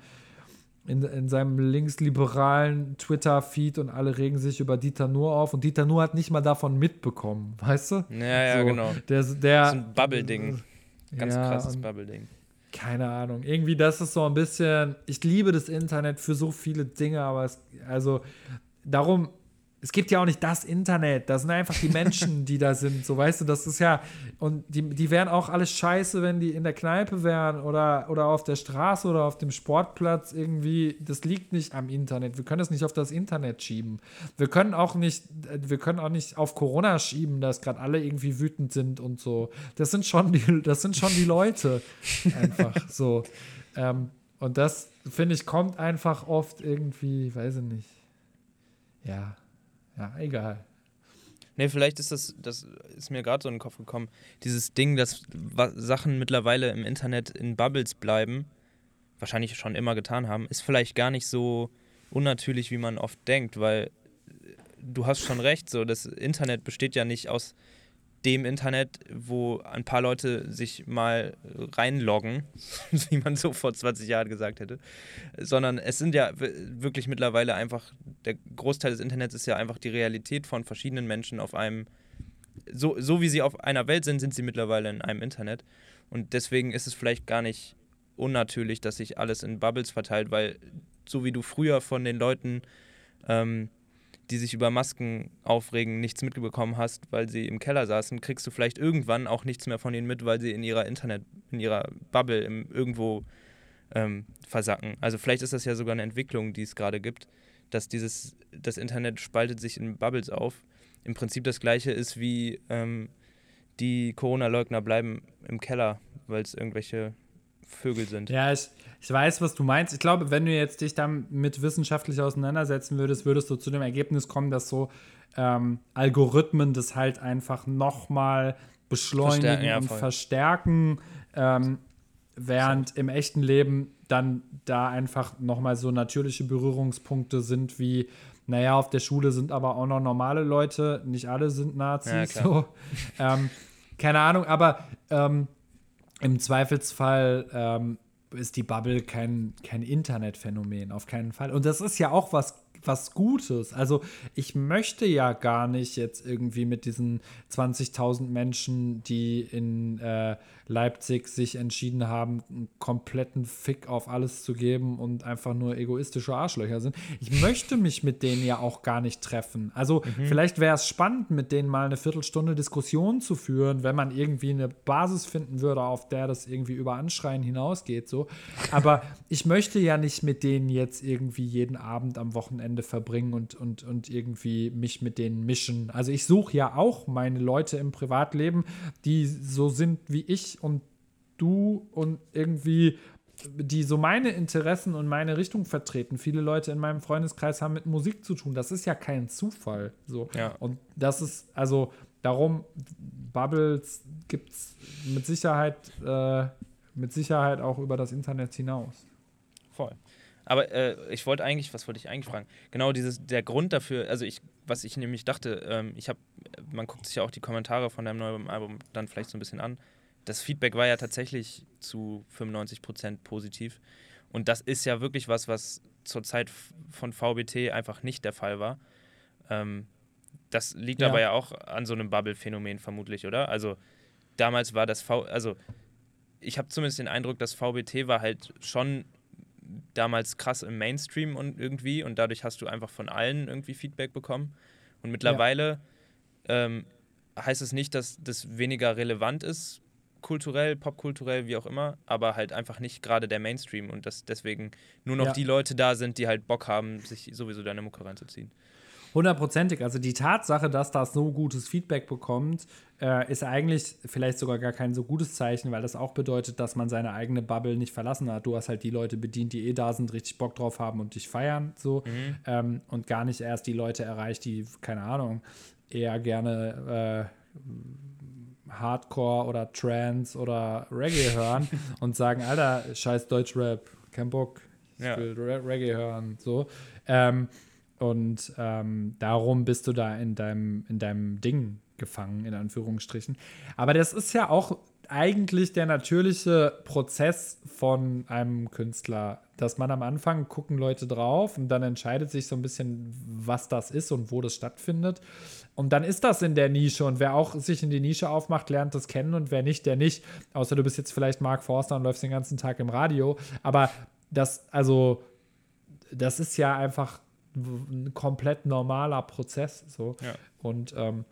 in, in seinem linksliberalen Twitter-Feed und alle regen sich über Dieter Nuhr auf und Dieter Nuhr hat nicht mal davon mitbekommen, weißt du? Ja, ja, so, genau. Der, der, Das ist ein Bubble-Ding. Ganz ja, krasses Bubble-Ding. Keine Ahnung. Irgendwie, das ist so ein bisschen. Ich liebe das Internet für so viele Dinge, aber es, also darum, es gibt ja auch nicht das Internet. Das sind einfach die Menschen, die da sind. So, weißt du, das ist ja. Und die, die wären auch alles scheiße, wenn die in der Kneipe wären oder, oder auf der Straße oder auf dem Sportplatz irgendwie. Das liegt nicht am Internet. Wir können es nicht auf das Internet schieben. Wir können auch nicht, wir können auch nicht auf Corona schieben, dass gerade alle irgendwie wütend sind und so. Das sind schon die, das sind schon die Leute. Einfach so. Ähm, und das, finde ich, kommt einfach oft irgendwie, weiß ich nicht. Ja. Ja, egal. Nee, vielleicht ist das, das ist mir gerade so in den Kopf gekommen, dieses Ding, dass Sachen mittlerweile im Internet in Bubbles bleiben, wahrscheinlich schon immer getan haben, ist vielleicht gar nicht so unnatürlich, wie man oft denkt, weil du hast schon recht, so das Internet besteht ja nicht aus dem Internet, wo ein paar Leute sich mal reinloggen, <laughs> wie man so vor 20 Jahren gesagt hätte, sondern es sind ja wirklich mittlerweile einfach, der Großteil des Internets ist ja einfach die Realität von verschiedenen Menschen auf einem, so, so wie sie auf einer Welt sind, sind sie mittlerweile in einem Internet. Und deswegen ist es vielleicht gar nicht unnatürlich, dass sich alles in Bubbles verteilt, weil so wie du früher von den Leuten, ähm, die sich über Masken aufregen, nichts mitbekommen hast, weil sie im Keller saßen, kriegst du vielleicht irgendwann auch nichts mehr von ihnen mit, weil sie in ihrer Internet, in ihrer Bubble im, irgendwo ähm, versacken. Also vielleicht ist das ja sogar eine Entwicklung, die es gerade gibt, dass dieses, das Internet spaltet sich in Bubbles auf. Im Prinzip das gleiche ist wie ähm, die Corona-Leugner bleiben im Keller, weil es irgendwelche Vögel sind. Ja, ich, ich weiß, was du meinst. Ich glaube, wenn du jetzt dich damit wissenschaftlich auseinandersetzen würdest, würdest du zu dem Ergebnis kommen, dass so ähm, Algorithmen das halt einfach nochmal beschleunigen Verstärken, ja, und verstärken, ähm, während im echten Leben dann da einfach nochmal so natürliche Berührungspunkte sind wie, naja, auf der Schule sind aber auch noch normale Leute, nicht alle sind Nazis. Ja, so. ähm, keine Ahnung, aber ähm, im Zweifelsfall ähm, ist die Bubble kein, kein Internetphänomen, auf keinen Fall. Und das ist ja auch was, was Gutes. Also ich möchte ja gar nicht jetzt irgendwie mit diesen 20.000 Menschen, die in äh, Leipzig sich entschieden haben, einen kompletten Fick auf alles zu geben und einfach nur egoistische Arschlöcher sind. Ich möchte mich mit denen ja auch gar nicht treffen. Also mhm. vielleicht wäre es spannend, mit denen mal eine Viertelstunde Diskussion zu führen, wenn man irgendwie eine Basis finden würde, auf der das irgendwie über Anschreien hinausgeht. So. Aber <laughs> ich möchte ja nicht mit denen jetzt irgendwie jeden Abend am Wochenende verbringen und, und, und irgendwie mich mit denen mischen. Also ich suche ja auch meine Leute im Privatleben, die so sind wie ich und du und irgendwie die so meine Interessen und meine Richtung vertreten. Viele Leute in meinem Freundeskreis haben mit Musik zu tun. Das ist ja kein Zufall. So. Ja. Und das ist, also darum, Bubbles gibt es mit Sicherheit, äh, mit Sicherheit auch über das Internet hinaus. Voll. Aber äh, ich wollte eigentlich, was wollte ich eigentlich fragen? Genau dieses, der Grund dafür, also ich, was ich nämlich dachte, ähm, ich habe, man guckt sich ja auch die Kommentare von deinem neuen Album dann vielleicht so ein bisschen an das Feedback war ja tatsächlich zu 95 Prozent positiv. Und das ist ja wirklich was, was zur Zeit von VBT einfach nicht der Fall war. Ähm, das liegt ja. aber ja auch an so einem Bubble-Phänomen vermutlich, oder? Also damals war das V, also ich habe zumindest den Eindruck, dass VBT war halt schon damals krass im Mainstream und irgendwie und dadurch hast du einfach von allen irgendwie Feedback bekommen. Und mittlerweile ja. ähm, heißt es nicht, dass das weniger relevant ist, kulturell, popkulturell, wie auch immer, aber halt einfach nicht gerade der Mainstream und dass deswegen nur noch ja. die Leute da sind, die halt Bock haben, sich sowieso deine Mucke reinzuziehen. Hundertprozentig. Also die Tatsache, dass das so gutes Feedback bekommt, äh, ist eigentlich vielleicht sogar gar kein so gutes Zeichen, weil das auch bedeutet, dass man seine eigene Bubble nicht verlassen hat. Du hast halt die Leute bedient, die eh da sind, richtig Bock drauf haben und dich feiern, so. Mhm. Ähm, und gar nicht erst die Leute erreicht, die, keine Ahnung, eher gerne äh, Hardcore oder Trance oder Reggae <laughs> hören und sagen, Alter, scheiß Deutschrap, kein Bock, ich ja. will Reggae hören, so. Ähm, und ähm, darum bist du da in deinem, in deinem Ding gefangen, in Anführungsstrichen. Aber das ist ja auch eigentlich der natürliche Prozess von einem Künstler, dass man am Anfang gucken Leute drauf und dann entscheidet sich so ein bisschen, was das ist und wo das stattfindet. Und dann ist das in der Nische und wer auch sich in die Nische aufmacht, lernt das kennen und wer nicht, der nicht. Außer du bist jetzt vielleicht Mark Forster und läufst den ganzen Tag im Radio. Aber das, also, das ist ja einfach ein komplett normaler Prozess. So. Ja. Und ähm,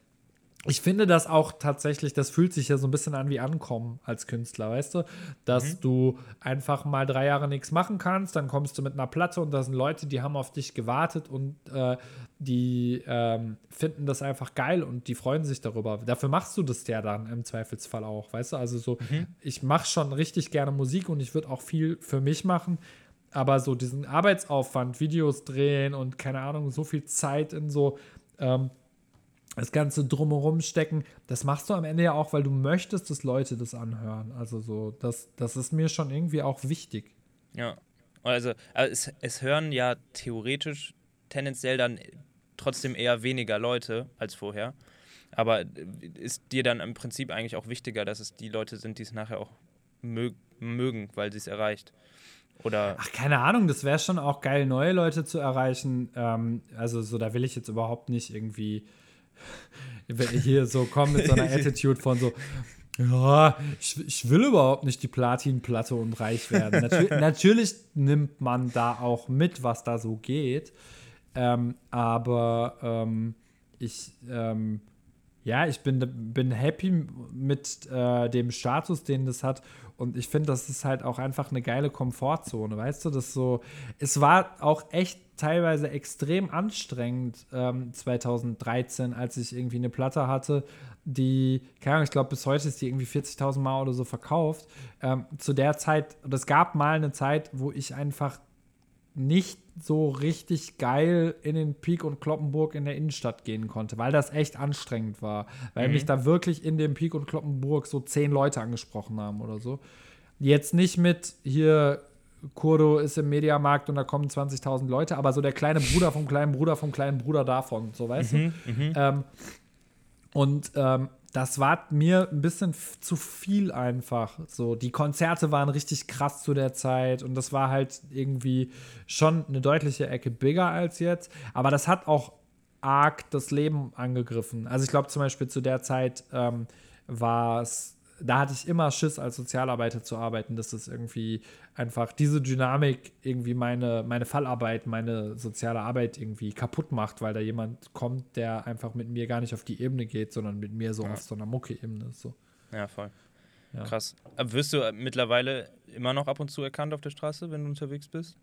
ich finde das auch tatsächlich, das fühlt sich ja so ein bisschen an wie Ankommen als Künstler, weißt du? Dass mhm. du einfach mal drei Jahre nichts machen kannst, dann kommst du mit einer Platte und da sind Leute, die haben auf dich gewartet und äh, die ähm, finden das einfach geil und die freuen sich darüber. Dafür machst du das ja dann im Zweifelsfall auch, weißt du? Also so, mhm. ich mache schon richtig gerne Musik und ich würde auch viel für mich machen, aber so diesen Arbeitsaufwand, Videos drehen und keine Ahnung, so viel Zeit in so ähm, das Ganze drumherum stecken, das machst du am Ende ja auch, weil du möchtest, dass Leute das anhören. Also so, das, das ist mir schon irgendwie auch wichtig. Ja, also, also es, es hören ja theoretisch tendenziell dann trotzdem eher weniger Leute als vorher. Aber ist dir dann im Prinzip eigentlich auch wichtiger, dass es die Leute sind, die es nachher auch mög mögen, weil sie es erreicht? Oder Ach, keine Ahnung, das wäre schon auch geil, neue Leute zu erreichen. Ähm, also, so, da will ich jetzt überhaupt nicht irgendwie hier so kommen mit so einer <laughs> Attitude von so, ja, ich, ich will überhaupt nicht die Platinplatte und reich werden. Natür <laughs> natürlich nimmt man da auch mit, was da so geht. Ähm, aber ähm, ich, ähm, ja, ich bin, bin happy mit äh, dem Status, den das hat. Und ich finde, das ist halt auch einfach eine geile Komfortzone, weißt du? Das so, es war auch echt teilweise extrem anstrengend ähm, 2013, als ich irgendwie eine Platte hatte, die, keine Ahnung, ich glaube, bis heute ist die irgendwie 40.000 Mal oder so verkauft. Ähm, zu der Zeit, und es gab mal eine Zeit, wo ich einfach nicht so richtig geil in den Peak und Kloppenburg in der Innenstadt gehen konnte, weil das echt anstrengend war. Weil mhm. mich da wirklich in dem Peak und Kloppenburg so zehn Leute angesprochen haben oder so. Jetzt nicht mit hier Kurdo ist im Mediamarkt und da kommen 20.000 Leute, aber so der kleine Bruder vom kleinen Bruder vom kleinen Bruder davon, so weißt mhm, du. Mhm. Ähm, und ähm, das war mir ein bisschen zu viel einfach. So, die Konzerte waren richtig krass zu der Zeit und das war halt irgendwie schon eine deutliche Ecke bigger als jetzt. Aber das hat auch arg das Leben angegriffen. Also ich glaube zum Beispiel zu der Zeit ähm, war es da hatte ich immer Schiss, als Sozialarbeiter zu arbeiten, dass das irgendwie einfach diese Dynamik irgendwie meine, meine Fallarbeit, meine soziale Arbeit irgendwie kaputt macht, weil da jemand kommt, der einfach mit mir gar nicht auf die Ebene geht, sondern mit mir so ja. auf so einer Mucke-Ebene. So. Ja, voll. Ja. Krass. Aber wirst du mittlerweile immer noch ab und zu erkannt auf der Straße, wenn du unterwegs bist?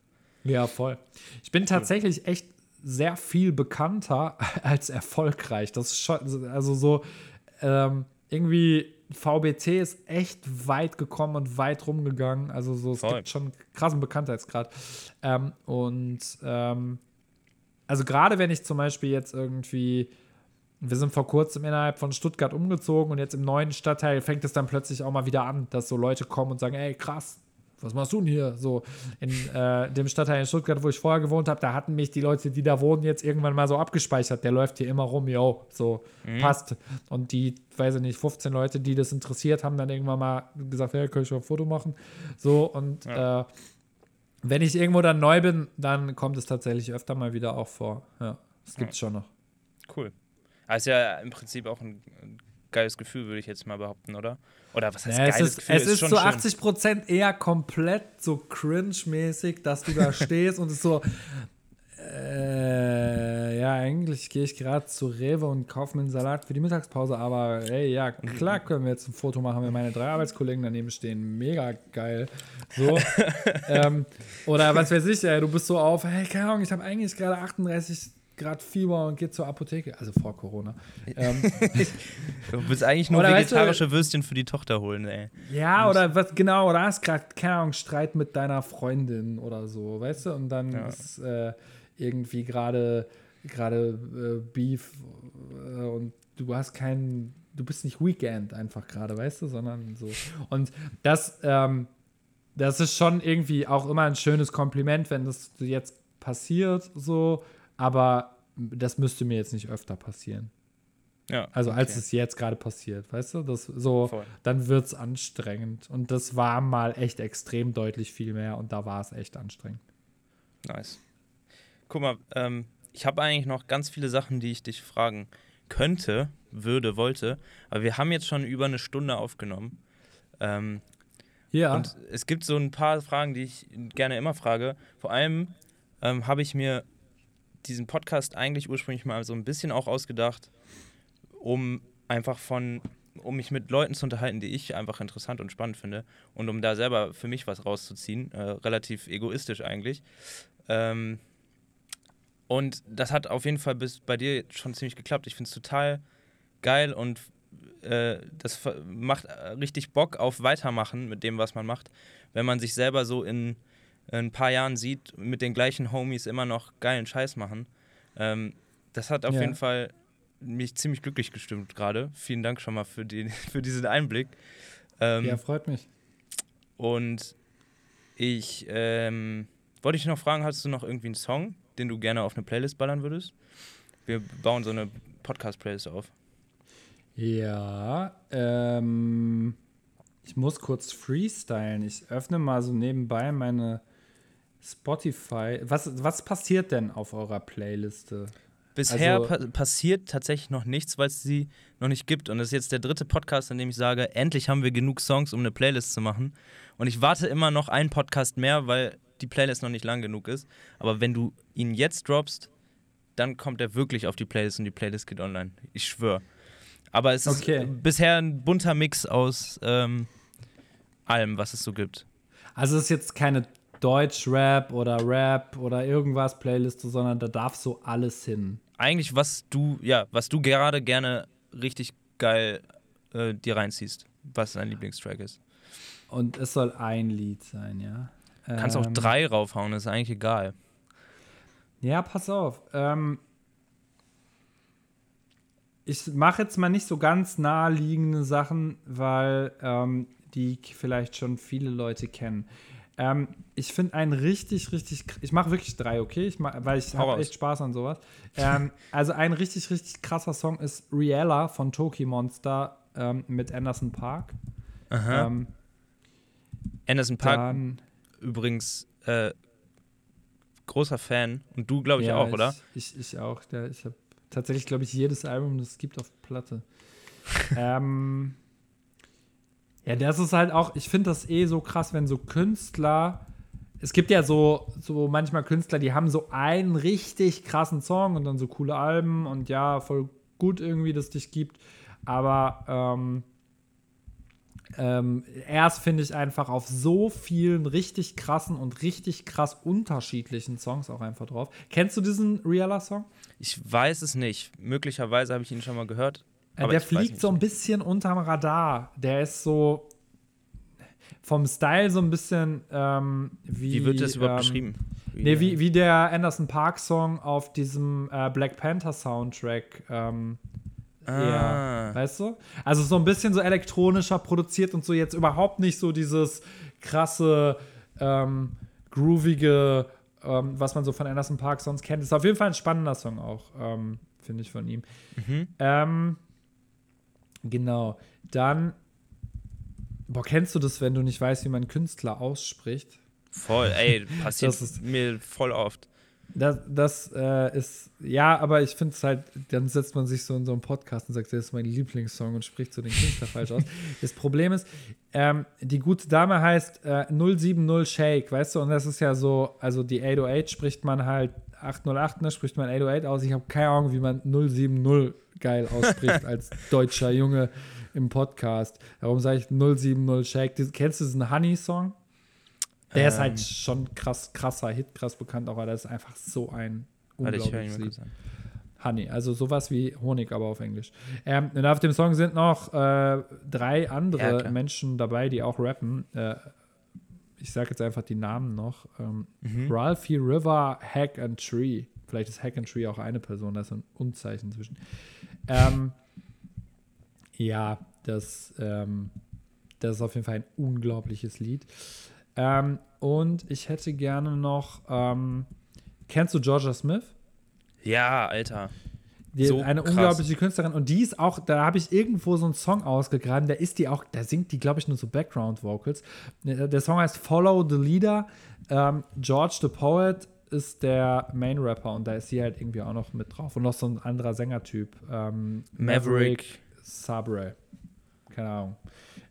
Ja, voll. Ich bin tatsächlich echt sehr viel bekannter <laughs> als erfolgreich. Das ist schon, also so, ähm, irgendwie VBT ist echt weit gekommen und weit rumgegangen. Also so, es Voll. gibt schon krassen Bekanntheitsgrad. Ähm, und ähm, also gerade wenn ich zum Beispiel jetzt irgendwie, wir sind vor kurzem innerhalb von Stuttgart umgezogen und jetzt im neuen Stadtteil fängt es dann plötzlich auch mal wieder an, dass so Leute kommen und sagen, ey krass, was machst du denn hier? So in äh, dem Stadtteil in Stuttgart, wo ich vorher gewohnt habe, da hatten mich die Leute, die da wohnen, jetzt irgendwann mal so abgespeichert. Der läuft hier immer rum, yo, so mhm. passt. Und die, weiß ich nicht, 15 Leute, die das interessiert, haben dann irgendwann mal gesagt, hey, kann ich ein Foto machen? So und ja. äh, wenn ich irgendwo dann neu bin, dann kommt es tatsächlich öfter mal wieder auch vor. Ja, das gibt es ja. schon noch. Cool. Also ja im Prinzip auch ein geiles Gefühl, würde ich jetzt mal behaupten, oder? Oder was heißt ja, geiles ist, Gefühl? Es ist, ist zu 80 Prozent eher komplett so cringe-mäßig, dass du da <laughs> stehst und es so, äh, ja, eigentlich gehe ich gerade zu Rewe und kaufe mir einen Salat für die Mittagspause, aber ey, ja, klar <laughs> können wir jetzt ein Foto machen, wenn meine drei Arbeitskollegen daneben stehen. Mega geil. So. <laughs> ähm, oder was weiß ich, ey, du bist so auf, hey, keine Ahnung, ich habe eigentlich gerade 38 Grad Fieber und geht zur Apotheke, also vor Corona. Ähm, <laughs> du willst eigentlich nur vegetarische weißt du, Würstchen für die Tochter holen, ey. Ja, oder was genau, oder hast gerade, keine Ahnung, Streit mit deiner Freundin oder so, weißt du? Und dann ja. ist äh, irgendwie gerade gerade äh, Beef äh, und du hast keinen, du bist nicht Weekend einfach gerade, weißt du, sondern so. Und das, ähm, das ist schon irgendwie auch immer ein schönes Kompliment, wenn das jetzt passiert, so aber das müsste mir jetzt nicht öfter passieren. Ja. Also als okay. es jetzt gerade passiert, weißt du? Das so, Voll. dann wird es anstrengend. Und das war mal echt extrem deutlich viel mehr und da war es echt anstrengend. Nice. Guck mal, ähm, ich habe eigentlich noch ganz viele Sachen, die ich dich fragen könnte, würde, wollte. Aber wir haben jetzt schon über eine Stunde aufgenommen. Ähm, ja. Und es gibt so ein paar Fragen, die ich gerne immer frage. Vor allem ähm, habe ich mir diesen Podcast eigentlich ursprünglich mal so ein bisschen auch ausgedacht, um einfach von, um mich mit Leuten zu unterhalten, die ich einfach interessant und spannend finde und um da selber für mich was rauszuziehen. Äh, relativ egoistisch eigentlich. Ähm, und das hat auf jeden Fall bis bei dir schon ziemlich geklappt. Ich finde es total geil und äh, das macht richtig Bock auf Weitermachen mit dem, was man macht, wenn man sich selber so in ein paar Jahren sieht, mit den gleichen Homies immer noch geilen Scheiß machen. Ähm, das hat auf ja. jeden Fall mich ziemlich glücklich gestimmt gerade. Vielen Dank schon mal für, die, <laughs> für diesen Einblick. Ähm, ja, freut mich. Und ich ähm, wollte dich noch fragen, hast du noch irgendwie einen Song, den du gerne auf eine Playlist ballern würdest? Wir bauen so eine Podcast-Playlist auf. Ja, ähm, ich muss kurz freestylen. Ich öffne mal so nebenbei meine Spotify. Was, was passiert denn auf eurer Playliste? Bisher also, pa passiert tatsächlich noch nichts, weil es sie noch nicht gibt. Und das ist jetzt der dritte Podcast, in dem ich sage, endlich haben wir genug Songs, um eine Playlist zu machen. Und ich warte immer noch einen Podcast mehr, weil die Playlist noch nicht lang genug ist. Aber wenn du ihn jetzt droppst, dann kommt er wirklich auf die Playlist und die Playlist geht online. Ich schwöre. Aber es okay. ist bisher ein bunter Mix aus ähm, allem, was es so gibt. Also es ist jetzt keine Deutsch-Rap oder Rap oder irgendwas Playliste, sondern da darf so alles hin. Eigentlich, was du, ja, was du gerade gerne richtig geil äh, dir reinziehst, was dein Lieblingstrack ist. Und es soll ein Lied sein, ja. Kannst ähm, auch drei raufhauen, ist eigentlich egal. Ja, pass auf. Ähm, ich mache jetzt mal nicht so ganz naheliegende Sachen, weil ähm, die vielleicht schon viele Leute kennen. Ähm, ich finde einen richtig, richtig, ich mache wirklich drei, okay? Ich mach, weil ich habe echt Spaß an sowas. ähm, also ein richtig, richtig krasser Song ist Riella von Toki Monster. ähm, mit Anderson Park. Aha. Ähm, Anderson Park dann, übrigens äh, großer Fan und du glaube ich ja, auch, oder? Ich, ich auch. Der, ich habe tatsächlich, glaube ich, jedes Album, das es gibt auf Platte. <laughs> ähm, ja, das ist halt auch, ich finde das eh so krass, wenn so Künstler, es gibt ja so, so manchmal Künstler, die haben so einen richtig krassen Song und dann so coole Alben und ja, voll gut irgendwie, dass es dich gibt. Aber ähm, ähm, er ist, finde ich, einfach auf so vielen richtig krassen und richtig krass unterschiedlichen Songs auch einfach drauf. Kennst du diesen Rihanna-Song? Ich weiß es nicht. Möglicherweise habe ich ihn schon mal gehört. Äh, aber der fliegt so ein bisschen unterm Radar. Der ist so vom Style so ein bisschen ähm, wie. Wie wird das überhaupt ähm, beschrieben? Nee, wie, wie der Anderson Park Song auf diesem äh, Black Panther Soundtrack. Ähm, eher, Ah. weißt du? Also so ein bisschen so elektronischer produziert und so jetzt überhaupt nicht so dieses krasse, ähm, groovige, ähm, was man so von Anderson Park sonst kennt. Ist auf jeden Fall ein spannender Song auch, ähm, finde ich von ihm. Mhm. Ähm, genau. Dann, boah, kennst du das, wenn du nicht weißt, wie man Künstler ausspricht? Voll, ey, <laughs> passiert ist- mir voll oft. Das, das äh, ist, ja, aber ich finde es halt, dann setzt man sich so in so einen Podcast und sagt, das ist mein Lieblingssong und spricht so den Künstler falsch aus. <laughs> Das Problem ist, ähm, die gute Dame heißt äh, 070 Shake, weißt du, und das ist ja so, also die 808 spricht man halt, 808, ne, spricht man 808 aus. Ich habe keine Ahnung, wie man 070 geil ausspricht als deutscher Junge im Podcast. Darum sage ich 070 Shake. Kennst du diesen Honey-Song? Der ist Ähm. halt schon krass, krasser Hit, krass bekannt, aber das ist einfach so ein unglaubliches Lied. Honey, also sowas wie Honig, aber auf Englisch. Ähm, und auf dem Song sind noch äh, drei Ja, andere klar. Menschen dabei, die auch rappen. Äh, ich sage jetzt einfach die Namen noch. Ähm, Mhm. Ralphie River, Hack and Tree. Vielleicht ist Hack and Tree auch eine Person, da ist ein Unzeichen zwischen. Ähm, ja, das, ähm, das ist auf jeden Fall ein unglaubliches Lied. Ähm, und ich hätte gerne noch, ähm, kennst du Georgia Smith? Ja, Alter. Die, So eine krass. unglaubliche Künstlerin. Und die ist auch, da habe ich irgendwo so einen Song ausgegraben, da ist die auch, da singt die, glaube ich, nur so Background-Vocals. Der der Song heißt Follow the Leader. Ähm, George the Poet ist der Main-Rapper und da ist sie halt irgendwie auch noch mit drauf. Und noch so ein anderer Sängertyp. Ähm, Maverick. Sabre. Keine Ahnung.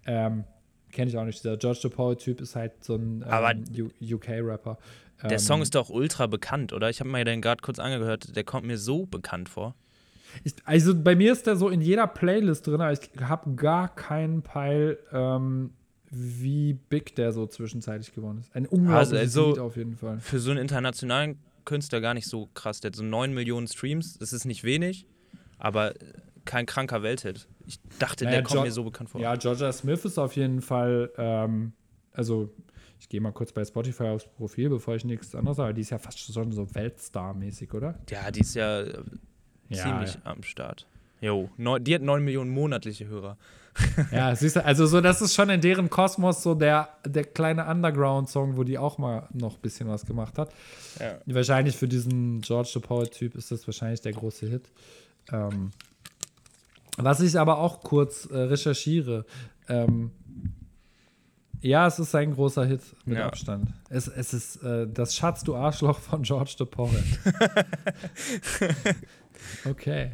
Ähm, Kenne ich auch nicht. Der George the Poet-Typ ist halt so ein ähm, UK-Rapper. Der Ähm, Song ist doch ultra bekannt, oder? Ich habe mir den gerade kurz angehört. Der kommt mir so bekannt vor. Ich, also bei mir ist der so in jeder Playlist drin, aber ich habe gar keinen Peil, ähm, wie big der so zwischenzeitlich geworden ist. Ein unglaubliches also- Lied auf jeden Fall. Für so einen internationalen Künstler gar nicht so krass. Der hat so 9 Millionen Streams. Das ist nicht wenig, aber kein kranker Welthit. Ich dachte, Naja, der kommt Jo- mir so bekannt vor. Ja, Georgia Smith ist auf jeden Fall, ähm, also ich gehe mal kurz bei Spotify aufs Profil, bevor ich nichts anderes sage, die ist ja fast schon so Weltstar-mäßig, oder? Ja, die ist ja äh, ziemlich am Start. Jo, neun- die hat 9 Millionen monatliche Hörer. <laughs> Ja, siehst du, also so, das ist schon in deren Kosmos so der, der kleine Underground-Song, wo die auch mal noch ein bisschen was gemacht hat. Ja. Wahrscheinlich für diesen George the Poet-Typ ist das wahrscheinlich der große Hit. Ähm, was ich aber auch kurz äh, recherchiere, ähm, ja, es ist ein großer Hit mit Ja. Abstand. Es, es ist äh, das Schatz, du Arschloch von George the <laughs> Poet. okay.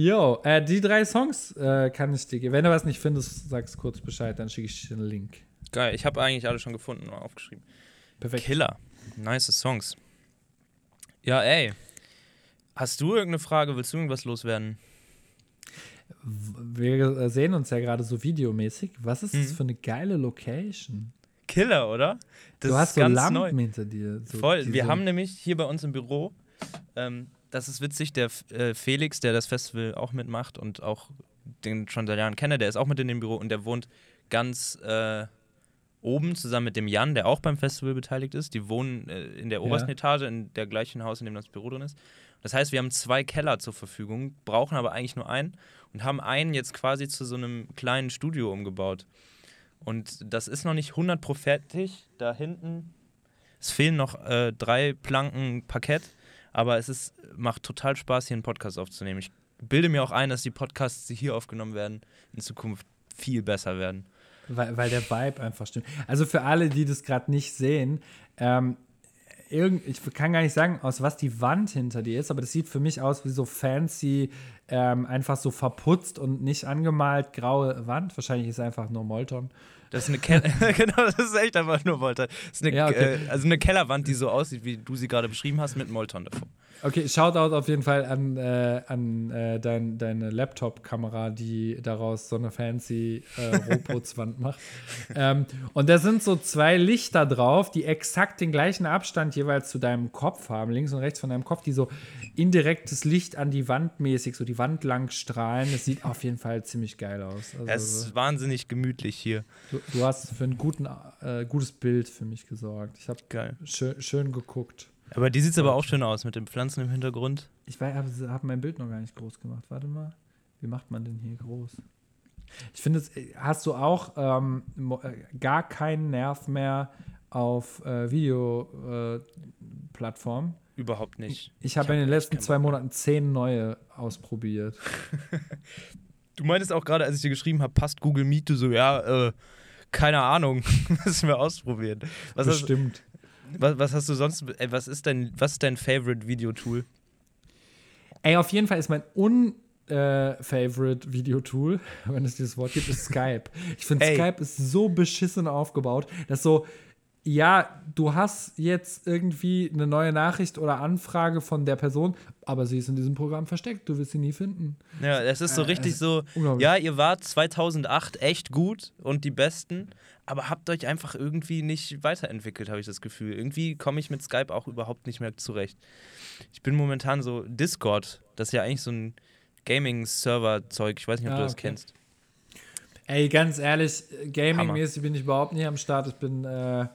Jo, äh, die drei Songs äh, kann ich dir geben. Wenn du was nicht findest, sagst kurz Bescheid, dann schicke ich dir einen Link. Geil, ich habe eigentlich alle schon gefunden und aufgeschrieben. Perfekt. Killer. Nice Songs. Ja, ey. Hast du irgendeine Frage? Willst du irgendwas loswerden? Wir äh, sehen uns ja gerade so videomäßig. Was ist das Mhm. für eine geile Location? Killer, oder? Das du hast ist so ganz Lampen neu. hinter dir. So, Voll. Wir haben nämlich hier bei uns im Büro, ähm, das ist witzig, der äh, Felix, der das Festival auch mitmacht und auch den schon seit Jahren kenne, der ist auch mit in dem Büro und der wohnt ganz äh, oben zusammen mit dem Jan, der auch beim Festival beteiligt ist. Die wohnen äh, in der obersten Ja. Etage, in der gleichen Haus, in dem das Büro drin ist. Das heißt, wir haben zwei Keller zur Verfügung, brauchen aber eigentlich nur einen und haben einen jetzt quasi zu so einem kleinen Studio umgebaut. Und das ist noch nicht 100 pro fertig. Da hinten, es fehlen noch äh, drei Planken Parkett, aber es ist, macht total Spaß, hier einen Podcast aufzunehmen. Ich bilde mir auch ein, dass die Podcasts, die hier aufgenommen werden, in Zukunft viel besser werden. Weil, weil der Vibe einfach stimmt. Also für alle, die das gerade nicht sehen, ähm, irgend, ich kann gar nicht sagen, aus was die Wand hinter dir ist, aber das sieht für mich aus wie so fancy, ähm, einfach so verputzt und nicht angemalt graue Wand. Wahrscheinlich ist es einfach nur Molton. Das ist eine Keller, <laughs> genau, das ist echt einfach nur Molton. Das ist eine, Ja, okay. äh, also eine Kellerwand, die so aussieht, wie du sie gerade beschrieben hast, mit Molton davor. Okay, Shoutout auf jeden Fall an, äh, an äh, dein, deine Laptop-Kamera, die daraus so eine fancy äh, Rohputzwand <laughs> macht. Ähm, und da sind so zwei Lichter drauf, die exakt den gleichen Abstand jeweils zu deinem Kopf haben, links und rechts von deinem Kopf, die so indirektes Licht an die Wand mäßig, so die Wand lang strahlen. Das sieht auf jeden Fall ziemlich geil aus. Also, Es ist wahnsinnig gemütlich hier. du, du hast für ein guten, äh, gutes Bild für mich gesorgt. Ich habe schön, schön geguckt. Aber die sieht aber auch schön aus mit den Pflanzen im Hintergrund. Ich habe hab mein Bild noch gar nicht groß gemacht. Warte mal. Wie macht man denn hier groß? Ich finde, es- hast du auch ähm, äh, gar keinen Nerv mehr auf äh, Videoplattformen? Überhaupt nicht. ich habe hab in den letzten zwei. Monaten zehn neue ausprobiert. <laughs> Du meintest auch gerade, als ich dir geschrieben habe, passt Google Meet, du so, ja, äh, keine Ahnung, <laughs> müssen wir ausprobieren. Was hast, Bestimmt. was, was hast du sonst, ey, was ist dein, was ist dein Favorite Videotool? Ey, auf jeden Fall ist mein un äh, Favorite Videotool, <laughs> wenn es dieses Wort gibt, ist Skype. Ich finde. Skype ist so beschissen aufgebaut, dass so, ja, du hast jetzt irgendwie eine neue Nachricht oder Anfrage von der Person, aber sie ist in diesem Programm versteckt, du wirst sie nie finden. Ja, es ist so Äh, richtig es so, ja, ihr wart 2008 echt gut und die Besten, aber habt euch einfach irgendwie nicht weiterentwickelt, habe ich das Gefühl. Irgendwie komme ich mit Skype auch überhaupt nicht mehr zurecht. Ich bin momentan so Discord, das ist ja eigentlich so ein Gaming-Server-Zeug, ich weiß nicht, ob Ah, du das okay. kennst. Ey, ganz ehrlich, Gaming-mäßig bin ich überhaupt nicht am Start. Ich bin äh,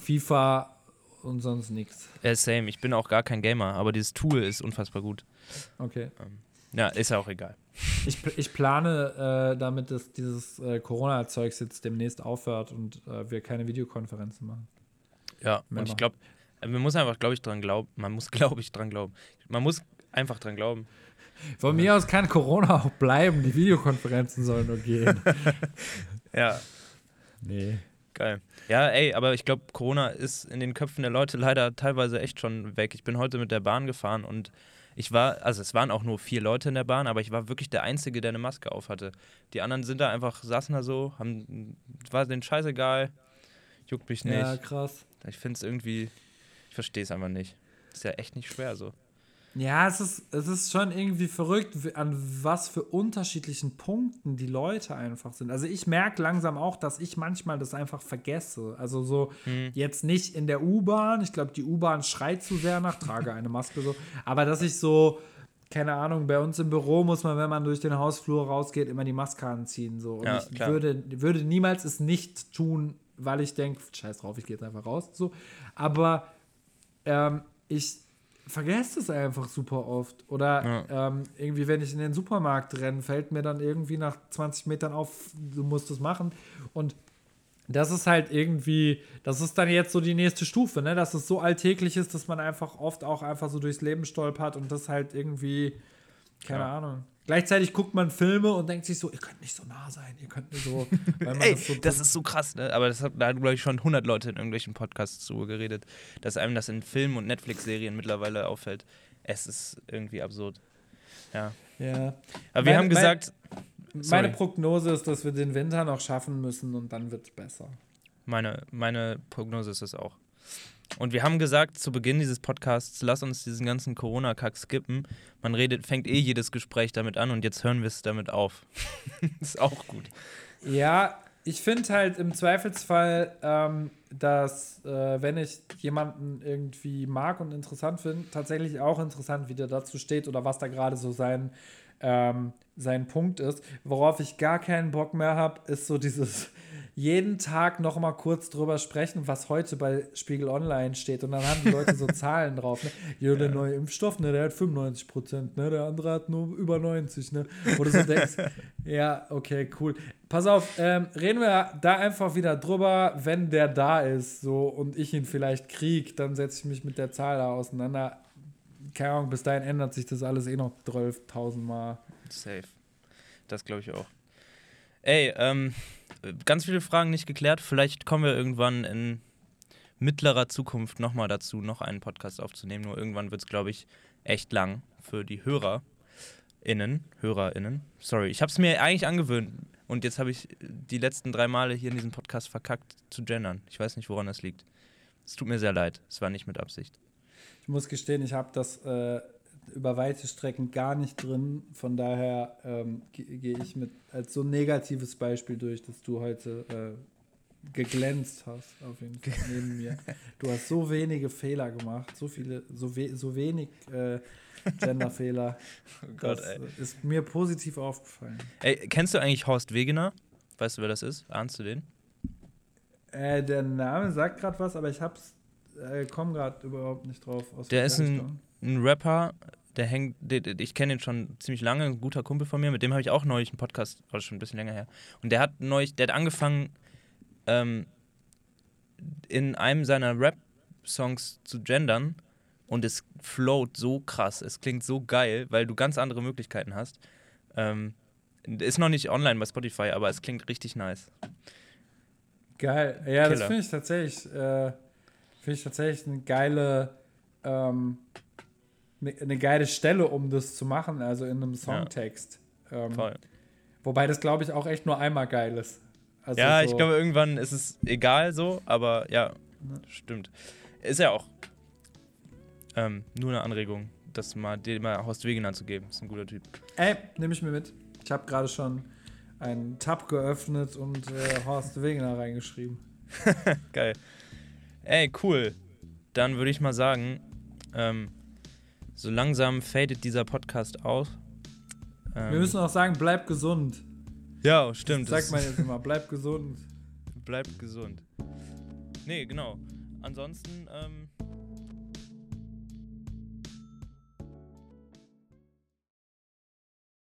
FIFA und sonst nichts. Ja, same, ich bin auch gar kein Gamer, aber dieses Tool ist unfassbar gut. Okay. Ja, ist ja auch egal. Ich, ich plane äh, damit, dass dieses äh, Corona-Zeugs jetzt demnächst aufhört und äh, wir keine Videokonferenzen machen. Ja, Mehr und ich glaube, man muss einfach, glaube ich, dran glauben. Man muss, <laughs> glaube ich, dran glauben. Man muss einfach dran glauben. Von mir aus kann Corona auch bleiben, die Videokonferenzen sollen nur gehen. <laughs> Ja, nee. Geil. Ja, ey, aber ich glaube, Corona ist in den Köpfen der Leute leider teilweise echt schon weg. Ich bin heute mit der Bahn gefahren und ich war, also es waren auch nur vier Leute in der Bahn, aber ich war wirklich der Einzige, der eine Maske auf hatte. Die anderen sind da einfach, saßen da so, haben, war denen scheißegal, juckt mich nicht. Ja, krass. Ich finde es irgendwie, ich verstehe es einfach nicht. Ist ja echt nicht schwer so. Ja, es ist, es ist schon irgendwie verrückt, an was für unterschiedlichen Punkten die Leute einfach sind. Also ich merke langsam auch, dass ich manchmal das einfach vergesse. Also so jetzt nicht in der U-Bahn. Ich glaube, die U-Bahn schreit zu sehr nach, trage eine Maske so. Aber dass ich so, keine Ahnung, bei uns im Büro muss man, wenn man durch den Hausflur rausgeht, immer die Maske anziehen. So. Und Ja, ich klar. würde, würde niemals es nicht tun, weil ich denke, scheiß drauf, ich gehe jetzt einfach raus. So. Aber ähm, ich vergesse es einfach super oft. Oder ähm, irgendwie, wenn ich in den Supermarkt renne, fällt mir dann irgendwie nach 20 Metern auf, du musst es machen. Und das ist halt irgendwie, das ist dann jetzt so die nächste Stufe, ne? Dass es so alltäglich ist, dass man einfach oft auch einfach so durchs Leben stolpert und das halt irgendwie, keine Ja. Ahnung. Gleichzeitig guckt man Filme und denkt sich so, ihr könnt nicht so nah sein, ihr könnt nicht so. <laughs> Ey, das so das ist so krass, ne? Aber das hat, da haben, glaube ich, schon 100 Leute in irgendwelchen Podcasts drüber geredet, dass einem das in Filmen und Netflix-Serien mittlerweile auffällt. Es ist irgendwie absurd. Ja. ja. Aber wir Meine- haben gesagt, Meine Sorry. Prognose ist, dass wir den Winter noch schaffen müssen und dann wird es besser. meine, meine Prognose ist es auch. Und wir haben gesagt zu Beginn dieses Podcasts, lass uns diesen ganzen Corona-Kack skippen. Man redet, fängt eh jedes Gespräch damit an und jetzt hören wir es damit auf. <laughs> ist auch gut. Ja, ich finde halt im Zweifelsfall, ähm, dass äh, wenn ich jemanden irgendwie mag und interessant finde, tatsächlich auch interessant, wie der dazu steht oder was da gerade so sein, ähm, sein Punkt ist. Worauf ich gar keinen Bock mehr habe, ist so dieses jeden Tag noch mal kurz drüber sprechen, was heute bei Spiegel Online steht. Und dann haben die Leute so <laughs> Zahlen drauf. Ne? Ja, der neue Impfstoff, ne, der hat 95 Prozent, ne, der andere hat nur über 90. Ne? Wo du so denkst, <laughs> ja, okay, cool. Pass auf, ähm, reden wir da einfach wieder drüber, wenn der da ist so und ich ihn vielleicht krieg, dann setze ich mich mit der Zahl da auseinander. Keine Ahnung, bis dahin ändert sich das alles eh noch 12.000 Mal. Safe. Das glaube ich auch. Ey, ähm, ganz viele Fragen nicht geklärt. Vielleicht kommen wir irgendwann in mittlerer Zukunft nochmal dazu, noch einen Podcast aufzunehmen. Nur irgendwann wird es, glaube ich, echt lang für die HörerInnen. HörerInnen. Sorry, ich habe es mir eigentlich angewöhnt. Und jetzt habe ich die letzten drei Male hier in diesem Podcast verkackt zu gendern. Ich weiß nicht, woran das liegt. Es tut mir sehr leid. Es war nicht mit Absicht. Ich muss gestehen, ich habe das äh, über weite Strecken gar nicht drin. Von daher ähm, gehe ich mit als so negatives Beispiel durch, dass du heute äh, geglänzt hast, auf jeden Fall neben mir. <laughs> Du hast so wenige Fehler gemacht, so viele, so, we so wenig äh, Genderfehler. Oh Gott, das ey. ist mir positiv aufgefallen. Ey, kennst du eigentlich Horst Wegener? Weißt du, wer das ist? Ahnst du den? Äh, der Name sagt gerade was, aber ich hab's, äh, komme gerade überhaupt nicht drauf. Aus Der ist ein- Richtung. Ein Rapper, der hängt, ich kenne ihn schon ziemlich lange, ein guter Kumpel von mir, mit dem habe ich auch neulich einen Podcast, war schon ein bisschen länger her. Und der hat neulich, der hat angefangen, ähm, in einem seiner Rap-Songs zu gendern und es float so krass, es klingt so geil, weil du ganz andere Möglichkeiten hast. Ähm, ist noch nicht online bei Spotify, aber es klingt richtig nice. Geil. Ja, das Killer. finde ich tatsächlich, äh, finde ich tatsächlich eine geile, ähm, eine, eine geile Stelle, um das zu machen, also in einem Songtext. Ähm, Voll. wobei das, glaube ich, auch echt nur einmal geil ist. Also ja, so, ich glaube, irgendwann ist es egal so, aber ja, stimmt. Ist ja auch ähm, nur eine Anregung, das mal dem mal Horst Wegener zu geben. Ist ein guter Typ. Ey, nehme ich mir mit. Ich habe gerade schon einen Tab geöffnet und äh, Horst Wegener reingeschrieben. <laughs> Geil. Ey, cool. Dann würde ich mal sagen, ähm, so langsam fadet dieser Podcast aus. Ähm, Wir müssen auch sagen, bleib gesund. Ja, stimmt. Sagt das- man <laughs> jetzt immer, bleib gesund. Bleibt gesund. Nee, genau. Ansonsten, ähm,